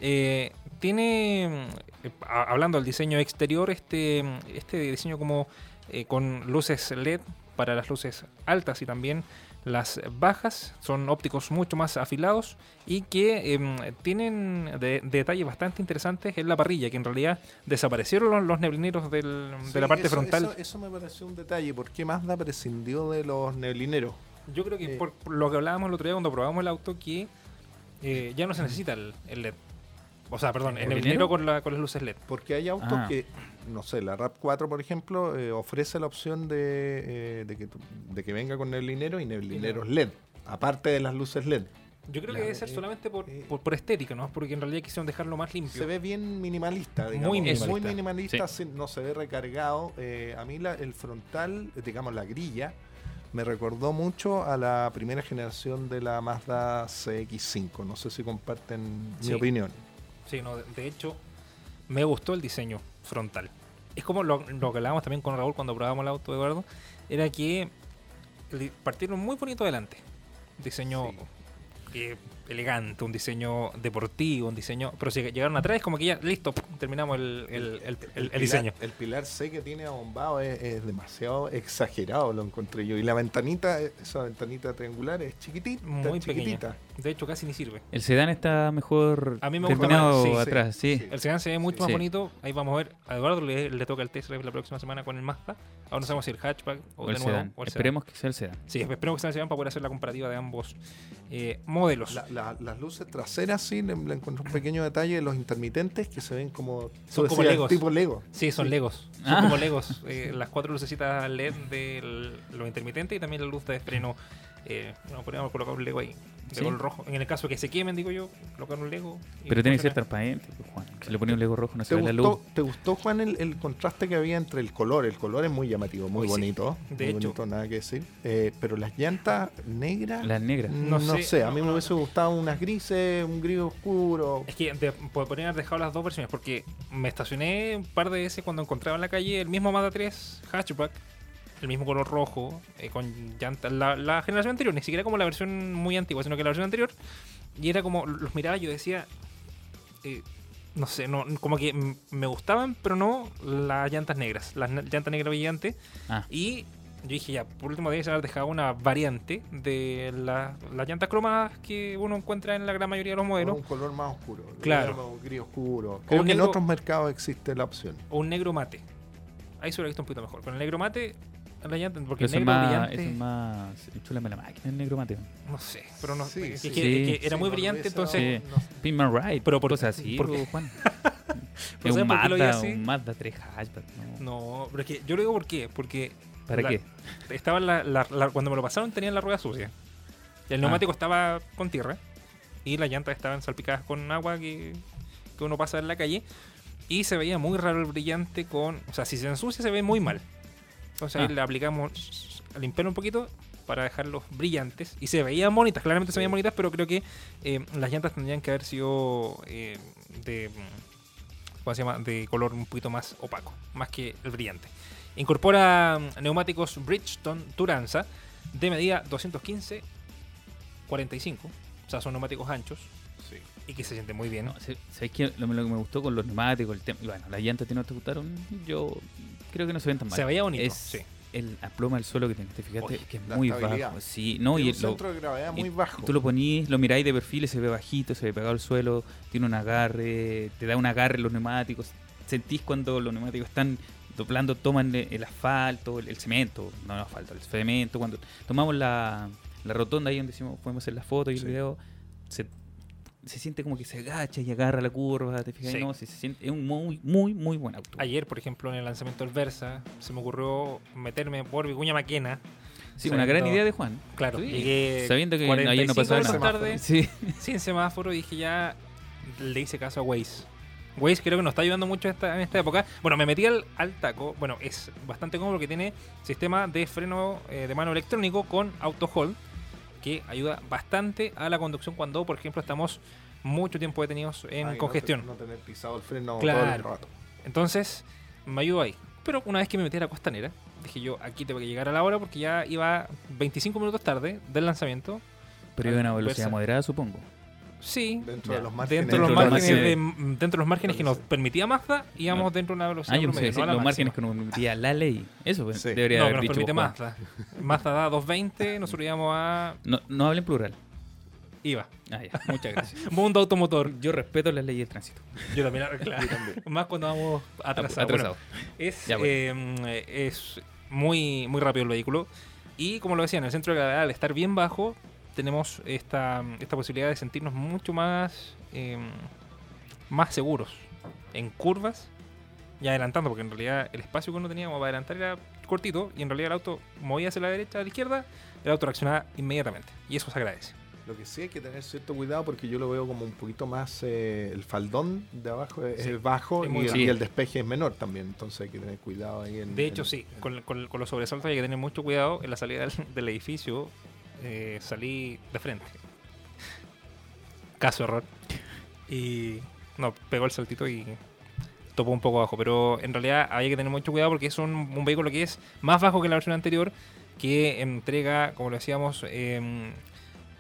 Eh, tiene, eh, hablando del diseño exterior, este, este diseño como eh, con luces LED para las luces altas y también las bajas. Son ópticos mucho más afilados y que em, tienen de- detalles bastante interesantes en la parrilla, que en realidad desaparecieron los, los neblineros del- de la parte eso- frontal. Eso, eso me pareció un detalle. ¿Por qué Mazda prescindió de los neblineros? Yo creo que Eh, por, por lo que hablábamos el otro día cuando probamos el auto, que eh, ya no se necesita el, el LED. O sea, perdón, el ¿El neblinero? con, la, con las luces LED. Porque hay autos Ah. que, no sé, la RAP4, por ejemplo, eh, ofrece la opción de, eh, de, que, tu- de que venga con neblinero y neblineros LED, aparte de las luces LED. Yo creo Claro, que debe ser eh, solamente por, eh. por, por estética, ¿no? Porque en realidad quisieron dejarlo más limpio. Se ve bien minimalista, digamos. Muy Es muy minimalista. minimalista, no se ve recargado. Eh, a mí la- el frontal, digamos la grilla, me recordó mucho a la primera generación de la Mazda CX5. No sé si comparten Sí. mi opinión. Sí, no, de, de hecho, me gustó el diseño frontal. Es como lo, lo que hablábamos también con Raúl cuando probábamos el auto, Eduardo, era que partieron muy bonito adelante. Diseño eh, elegante, un diseño deportivo, un diseño... Pero si llegaron atrás, como que ya, listo, terminamos el, el- el- el- el pilar- diseño. El pilar C que tiene abombado es, es demasiado exagerado, lo encontré yo. Y la ventanita, esa ventanita triangular es chiquitita, Muy chiquitita. pequeña. De hecho, casi ni sirve. El sedán está mejor A mí me gusta terminado más, sí, atrás, sí. sí. El sedán se ve mucho más bonito. Ahí vamos a ver. A Eduardo le, le toca el test la próxima semana con el Mazda. Ahora no sabemos si el hatchback o, O de el nuevo. sedán. o el sedán. Esperemos que sea el sedán. Sí, esperemos que sea el sedán para poder hacer la comparativa de ambos eh, modelos. La- la- las luces traseras sí, le, le encontré un pequeño detalle de los intermitentes que se ven como, Son como decías, Legos. tipo Lego. Sí, son Sí. Legos. Son Ah. como Legos. Eh, las cuatro lucecitas LED de lo intermitente y también la luz de freno. Eh, no, podríamos colocar un Lego ahí. De Sí. color rojo. En el caso que se quemen, digo yo, colocar un Lego. Pero tiene que ser transparente, pues, Juan. Si le ponía un Lego rojo no se ¿Te ve la gustó, luz. ¿Te gustó, Juan, el, el contraste que había entre el color? El color es muy llamativo, muy Uy, sí. bonito. De muy hecho. bonito, nada que decir. Eh, pero las llantas negras, Las negras. no, No sé, sé, a mí no, me hubiese gustado unas grises, un gris oscuro. Es que de- po- podrían haber dejado las dos versiones porque me estacioné un par de veces cuando encontraba en la calle el mismo Mazda 3 hatchback el mismo color rojo, eh, con llantas. La, la generación anterior, ni siquiera como la versión muy antigua, sino que la versión anterior. Y era como, los miraba y yo decía, eh, no sé, no, como que me gustaban, pero no las llantas negras, las llantas negras brillantes. Ah. Y yo dije, ya, por último debes haber dejado una variante de la- las llantas cromadas que uno encuentra en la gran mayoría de los Con modelos. un color más oscuro. Claro. Gris oscuro. Creo que en negro- otros mercados existe la opción. O un negro mate. Ahí se hubiera visto un poquito mejor. Con el negro mate, la llanta, porque Pero es más, brillante, es más. Chúlame la máquina, el negro mateo. no sé, pero no Sí, es sí. que, Sí. es que era Sí, muy brillante, entonces Sí. no- Pinman Ride, Pero por- cosas así, ¿por qué? po, Juan. ¿Pero es un Mazda, así? un Mazda 3 hatchback. ¿no? no, pero es que yo lo digo por qué, porque ¿Para la- qué? estaba la, la- la- cuando me lo pasaron tenían la rueda sucia. El Ah. neumático estaba con tierra y las llantas estaban salpicadas con agua que, que uno pasa en la calle y se veía muy raro el brillante con, o sea, si se ensucia se ve muy mal. Entonces ahí Ah. le aplicamos a limpiar un poquito para dejarlos brillantes y se veían bonitas, claramente se veían bonitas, pero creo que eh, las llantas tendrían que haber sido eh, de ¿cómo se llama? de color un poquito más opaco, más que el brillante. Incorpora mm, neumáticos Bridgestone Turanza de medida 215 45, o sea, son neumáticos anchos y que se siente muy bien. No, ¿Sabes qué? Lo, lo que me gustó con los neumáticos, el tema. y Bueno, las llantas que no te gustaron, yo creo que no se ven tan mal. Se veía bonito, Es sí. el aploma del suelo que tiene, te fijaste, Oye, que es muy bajo. Sí, no, Tiene y un lo- centro de gravedad muy bajo. Tú lo ponís, lo miráis de perfil y se ve bajito, se ve pegado al suelo, tiene un agarre, te da un agarre en los neumáticos. Sentís cuando los neumáticos están doblando, toman el, el asfalto, el, el cemento, no el asfalto, el cemento. Cuando tomamos la, la rotonda ahí donde hicimos, podemos hacer la foto y el video, se, se siente como que se agacha y agarra la curva, te fijas, Sí. no, Sí, se siente, es un muy, muy, muy buen auto. Ayer, por ejemplo, en el lanzamiento del Versa, se me ocurrió meterme por Vicuña Maquena. sí, una gran idea de Juan. Claro, Sí, llegué sabiendo que ayer no 45 pasaba nada. tarde, Sí. sin semáforo, dije ya, le hice caso a Waze. Waze creo que nos está ayudando mucho esta, en esta época. Bueno, me metí al, al taco. Bueno, es bastante cómodo porque tiene sistema de freno eh, de mano electrónico con auto hold, que ayuda bastante a la conducción cuando, por ejemplo, estamos mucho tiempo detenidos en no congestión. te- No, tener pisado el freno Claro. todo el rato. Entonces, me ayudó ahí. Pero una vez que me metí a la costanera, dije yo, aquí tengo que llegar a la hora porque ya iba 25 minutos tarde del lanzamiento. Pero iba a una velocidad moderada, supongo. Sí, Dentro Ya. de los márgenes. dentro de los Dentro de los márgenes, de, márgenes. dentro de los márgenes que nos permitía Mazda, íbamos Ah. dentro de una velocidad Ah, yo no promedio, no los márgenes que nos permitía la ley. Eso pues, Sí. debería No, que nos dicho permite. Mazda. Mazda da 220, nosotros íbamos a No, no hablen plural. IVA. Ah, ya. Muchas gracias. Mundo automotor. Yo respeto las leyes de tránsito. Yo también, claro. Más cuando vamos atrasados. Atrasado. Bueno, es, Ya, bueno. eh, es muy, muy rápido el vehículo. Y como lo decía, en el centro de gravedad, al estar bien bajo, tenemos esta, esta posibilidad de sentirnos mucho más, eh, más seguros en curvas y adelantando, porque en realidad el espacio que uno tenía como para adelantar era cortito y en realidad el auto movía hacia la derecha, a la izquierda, el auto reaccionaba inmediatamente. Y eso se agradece. Lo que sí hay que tener cierto cuidado porque yo lo veo como un poquito más eh, el faldón de abajo es Sí, es bajo es y, muy el- bajo. y el despeje es menor también, entonces hay que tener cuidado ahí en De hecho, en- sí, con, con- con los sobresaltos hay que tener mucho cuidado. En la salida del, del edificio eh, salí de frente. Caso error. Y no, pegó el saltito y topó un poco abajo. Pero en realidad había que tener mucho cuidado porque es un, vehículo que es más bajo que la versión anterior, que entrega, como lo decíamos, em,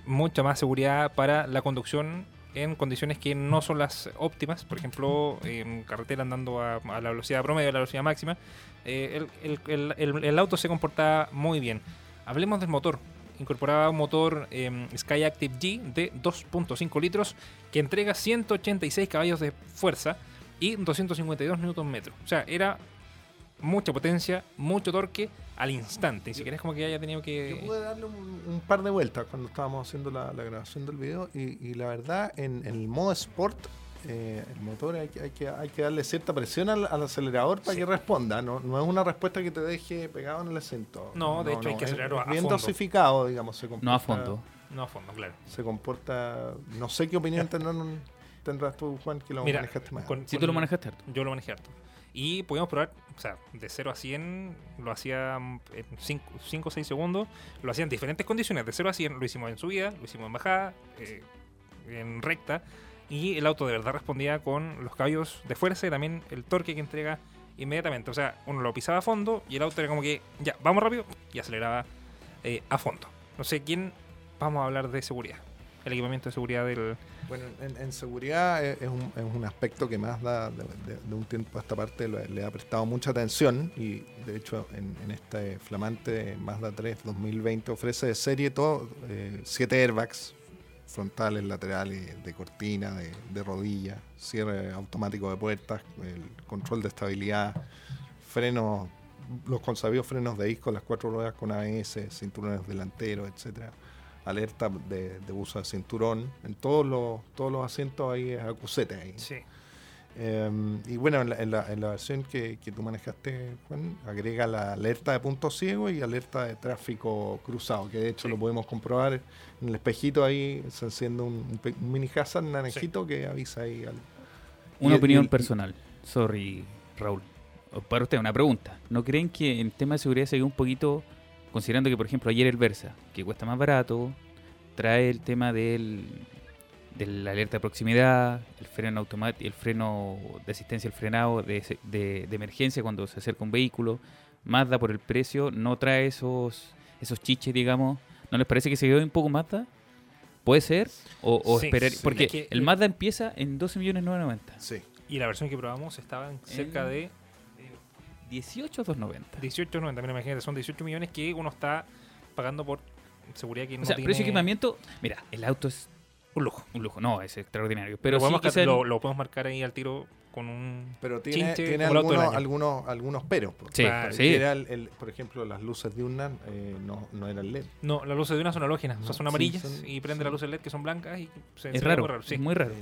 mucha más seguridad para la conducción en condiciones que no son las óptimas, por ejemplo, en carretera andando a, la velocidad promedio, a la velocidad máxima, eh, el, el- auto se comportaba muy bien. Hablemos del motor. Incorporaba un motor em, Sky Active G de 2.5 litros que entrega 186 caballos de fuerza y 252 Nm. O sea, era mucha potencia, mucho torque al instante. Ni siquiera es como que haya tenido Yo que... pude darle un, un par de vueltas cuando estábamos haciendo la, la grabación del video y, y la verdad en, en el modo Sport eh, el motor hay que, hay, que, hay que darle cierta presión al, al acelerador para Sí. que responda, ¿no? no es una respuesta que te deje pegado en el asiento. No, de hecho hay que acelerarlo es a bien fondo. dosificado, digamos. Se No a comporta- fondo. No a fondo, claro. Se comporta, no sé qué opinión tendrán, tendrás tú, Juan, que lo Mira, manejaste más. con- Si tú lo manejaste harto. Yo lo manejé harto. Y pudimos probar, o sea, de 0 a 100 lo hacía en 5 o 6 segundos. Lo hacía en diferentes condiciones. De 0 a 100 lo hicimos en subida, lo hicimos en bajada, eh, en recta. Y el auto de verdad respondía con los caballos de fuerza y también el torque que entrega inmediatamente. O sea, uno lo pisaba a fondo y el auto era como que, ya, vamos rápido, y aceleraba eh, a fondo. No sé quién, vamos a hablar de seguridad. El equipamiento de seguridad del... Bueno, en, en seguridad es, es un, es un aspecto que Mazda de, de- de un tiempo a esta parte le, le ha prestado mucha atención y de hecho en, en este flamante Mazda 3 2020 ofrece de serie todo, eh, siete airbags frontales, laterales, de cortina, de, de rodilla, cierre automático de puertas, el control de estabilidad, frenos, los consabidos frenos de disco, las cuatro ruedas con ABS, cinturones delanteros, etcétera alerta de, de uso de cinturón. En todos los, todos los asientos hay acusete ahí. Sí. Eh, y bueno, en la, en la- en la versión que, que tú manejaste, Juan, agrega la alerta de punto ciego y alerta de tráfico cruzado, que de hecho Sí. lo podemos comprobar en el espejito ahí, se enciende un, un pe- un mini hazard naranjito que avisa ahí al... Una Y- opinión y- personal. Sorry, Raúl. Para usted, una pregunta. ¿No creen que en tema de seguridad se quedó un poquito, considerando que, por ejemplo, ayer el Versa, que cuesta más barato, trae el tema del, de la alerta de proximidad, el freno automático, el freno de asistencia al frenado de, se- de- de emergencia cuando se acerca un vehículo, Mazda por el precio no trae esos esos chiches, digamos. ¿No les parece que se quedó un poco Mazda? ¿Puede ser? ¿O, o Sí, esperar? sí. Porque Es que- el Mazda empieza en 12.990.000. Sí. Y la versión que probamos estaba en cerca En- de 18,290. 18,90. Mira, imagínate, son 18 millones que uno está pagando por seguridad que no O sea, tiene... precio de equipamiento, mira, el auto es Un lujo. un lujo, no, es extraordinario. Pero lo, sí podemos, lo, lo podemos marcar ahí al tiro con un... Pero tiene, Chinche tiene algunos, algunos, algunos peros. por- Sí, Claro, sí. era el- el- por ejemplo, las luces de una no, no eran LED. No, las luces de una son halógenas, o sea, son sí, amarillas son- y prende las luces LED que son blancas y se, es se raro, muy raro, sí. es muy raro.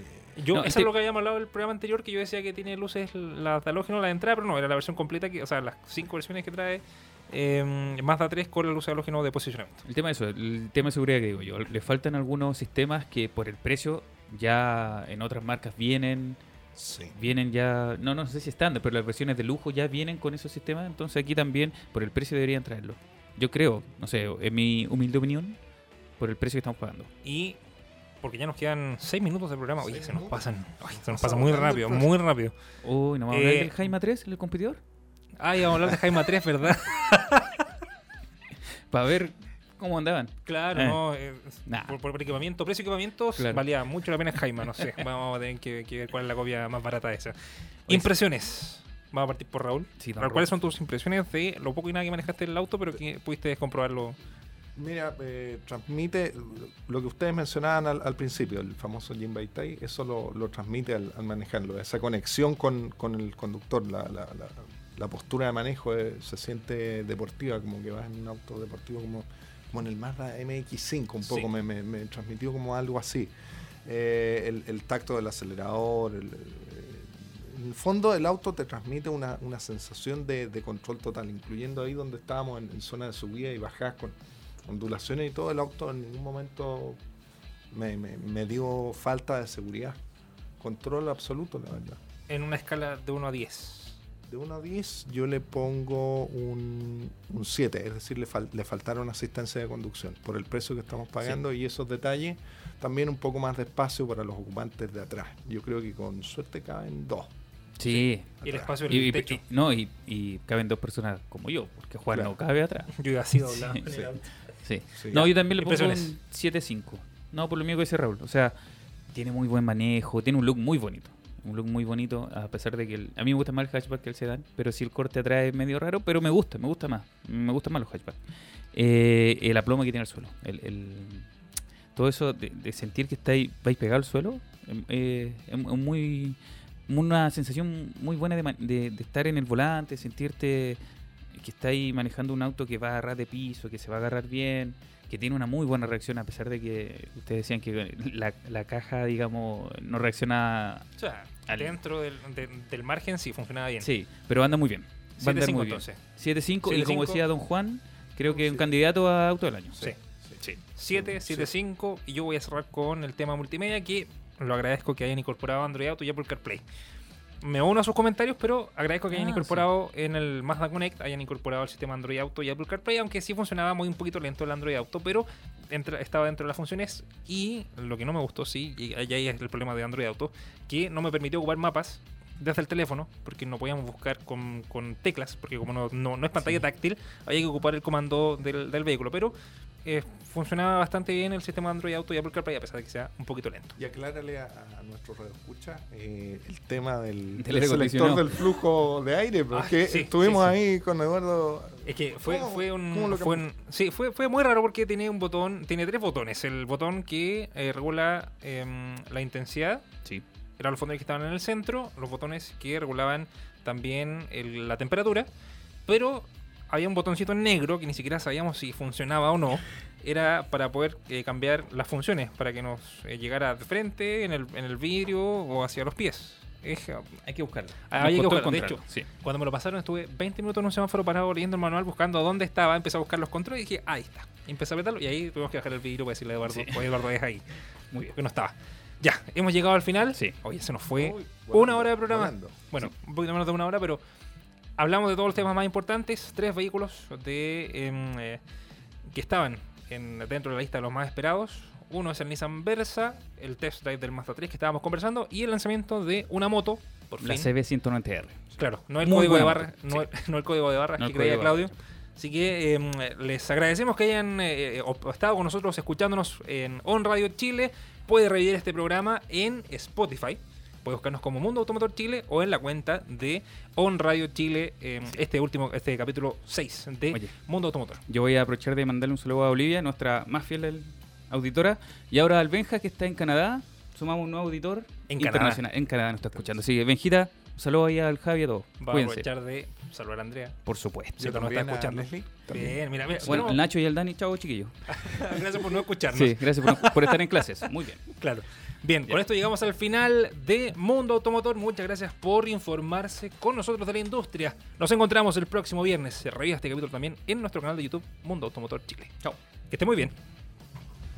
Yo, No, eso este- es lo que habíamos hablado del programa anterior, que yo decía que tiene luces las de halógeno, la de entrada, pero no, era la versión completa, que, o sea, las cinco versiones que trae eh, Mazda 3 con la luz de halógeno de posicionamiento. El tema de eso, el tema de seguridad que digo yo, le faltan algunos sistemas que por el precio ya en otras marcas vienen, Sí. vienen ya, no, no sé si estándar, pero las versiones de lujo ya vienen con esos sistemas, entonces aquí también por el precio deberían traerlo. Yo creo, no sé, en mi humilde opinión, por el precio que estamos pagando. Y porque ya nos quedan seis minutos de programa, oye, se nos pasan, ay, se nos Pasa muy el rápido, muy rápido. Uy, ¿no vamos a hablar Eh, del Jaima 3, el competidor? Ah, íbamos a hablar de Jaime 3, ¿verdad? Para ver cómo andaban. Claro, Eh. no. eh, Nah. por, por equipamiento, precio de equipamientos, Claro. valía mucho la pena Jaime, no sé. Vamos a tener que, que ver cuál es la copia más barata de esa. Impresiones. Vamos a partir por Raúl. Sí, Raúl, ¿Cuáles son tus impresiones de lo poco y nada que manejaste el auto, pero que pudiste comprobarlo? Mira, eh, transmite lo que ustedes mencionaban al, al principio, el famoso Jim Baitai, eso lo, lo transmite al, al manejarlo, esa conexión con, con el conductor, la, la- la- la postura de manejo eh, se siente deportiva, como que vas en un auto deportivo como, como en el Mazda MX5, un poco Sí. me, me- me transmitió como algo así. Eh, el, el tacto del acelerador, el, eh, en el fondo el auto te transmite una, una sensación de, de control total, incluyendo ahí donde estábamos en, en zona de subida y bajadas con ondulaciones y todo, el auto en ningún momento me, me- me dio falta de seguridad. Control absoluto, la verdad. En una escala de 1 a 10. De 1 a 10 yo le pongo un, un 7, es decir, le, fal- le faltaron asistencia de conducción por el precio que estamos pagando y esos detalles. También un poco más de espacio para los ocupantes de atrás. Yo creo que con suerte caben dos. Sí. Y el espacio Y, del y- techo. y- no, y, y caben dos personas como yo, porque Juan Claro. no cabe atrás. Yo iba así doblado. Sí, el sí. auto. Sí. Sí. No, yo también le pongo un 7.5. No, por lo mismo que dice Raúl. O sea, tiene muy buen manejo, tiene un look muy bonito. Un look muy bonito, a pesar de que el- a mí me gusta más el hatchback que el sedán, pero sí el corte atrás es medio raro, pero me gusta, me gusta más. Me gustan más los hatchback. Eh, el aplomo que tiene el suelo. El, el- todo eso de, sentir que estáis, vais pegado al suelo, eh, es mu- muy una sensación muy buena de, de- de estar en el volante, sentirte que estáis manejando un auto que va a agarrar de piso, que se va a agarrar bien, que tiene una muy buena reacción, a pesar de que ustedes decían que la, la caja, digamos, no reacciona. O sea, Al- dentro del, de- del margen sí funcionaba bien. Sí, pero anda muy bien. Va a andar 7.5 muy bien. entonces. 7.5 y como 7.5. decía Don Juan, creo que es un candidato a auto del año. Sí. Sí. 7, 7, 5 y yo voy a cerrar con el tema multimedia que lo agradezco que hayan incorporado Android Auto y Apple CarPlay. Me uno a sus comentarios, pero agradezco que hayan Ah, incorporado en el Mazda Connect, hayan incorporado el sistema Android Auto y Apple CarPlay, aunque sí funcionaba muy un poquito lento el Android Auto, pero entra- estaba dentro de las funciones. Y lo que no me gustó, sí, y ahí es el problema de Android Auto, que no me permitió ocupar mapas desde el teléfono, porque no podíamos buscar con, con teclas, porque como no, no, no es pantalla táctil, había que ocupar el comando del, del vehículo. Pero eh, funcionaba bastante bien el sistema Android Auto y Apple CarPlay, a pesar de que sea un poquito lento. Y aclárale a, a nuestro radio escucha el tema del, Del selector del flujo de aire, porque Ah, sí, estuvimos sí, sí. ahí con Eduardo. Es que fue, ¿Cómo- fue cómo un. lo Fue cambiaste? un- sí, fue, fue muy raro porque tiene un botón, tiene tres botones. El botón que eh, regula em, la intensidad, Sí. Eran los botones que estaban en el centro, los botones que regulaban también el- la temperatura, pero había un botoncito en negro que ni siquiera sabíamos si funcionaba o no. Era para poder eh, cambiar las funciones, para que nos eh, llegara de frente, en el, en el vidrio o hacia los pies. Es, eh, Hay que buscarlo. Ah, hay que buscarlo, de hecho. sí. cuando me lo pasaron estuve 20 minutos en un semáforo parado leyendo el manual buscando dónde estaba, empecé a buscar los controles y dije, ahí está. Y empecé a apretarlo y ahí tuvimos que bajar el vidrio para decirle a Eduardo, Sí. Eduardo, deja ahí. Muy bien, que no estaba. Ya, hemos llegado al final. Sí. Oye, se nos fue Uy, una hora de programa. volando. Bueno, un poquito menos de una hora, pero hablamos de todos los temas más importantes. Tres vehículos de em, eh, que estaban en- dentro de la lista de los más esperados. Uno es el Nissan Versa, el test drive del Mazda 3 que estábamos conversando y el lanzamiento de una moto, por La fin. CB190R. Claro, no el código de barra, no, el, no el código de barras No que el creía código de Claudio. Así que em, les agradecemos que hayan eh, op- estado con nosotros escuchándonos en On Radio Chile. Puede revivir este programa en Spotify. Puede buscarnos como Mundo Automotor Chile o en la cuenta de On Radio Chile, em, este último, este capítulo 6 de Oye. Mundo Automotor. Yo voy a aprovechar de mandarle un saludo a Olivia, nuestra más fiel auditora, y ahora al Benja, que está en Canadá. Sumamos un nuevo auditor En internacional. En Canadá nos está escuchando. Así que, Benjita, un saludo ahí al Javi y a todos. Va a aprovechar de saludar a Andrea. Por supuesto. Nos también está escuchando. Leslie, también. Bien, mira, mira. Bueno, bueno, el Nacho y el Dani, chao chiquillos. gracias por no escucharnos. Sí, gracias por, por estar en clases. Muy bien. Claro. Bien, con esto llegamos al final de Mundo Automotor. Muchas gracias por informarse con nosotros de la industria. Nos encontramos el próximo viernes. Se revisa este capítulo también en nuestro canal de YouTube Mundo Automotor Chile. Chao. Que esté muy bien.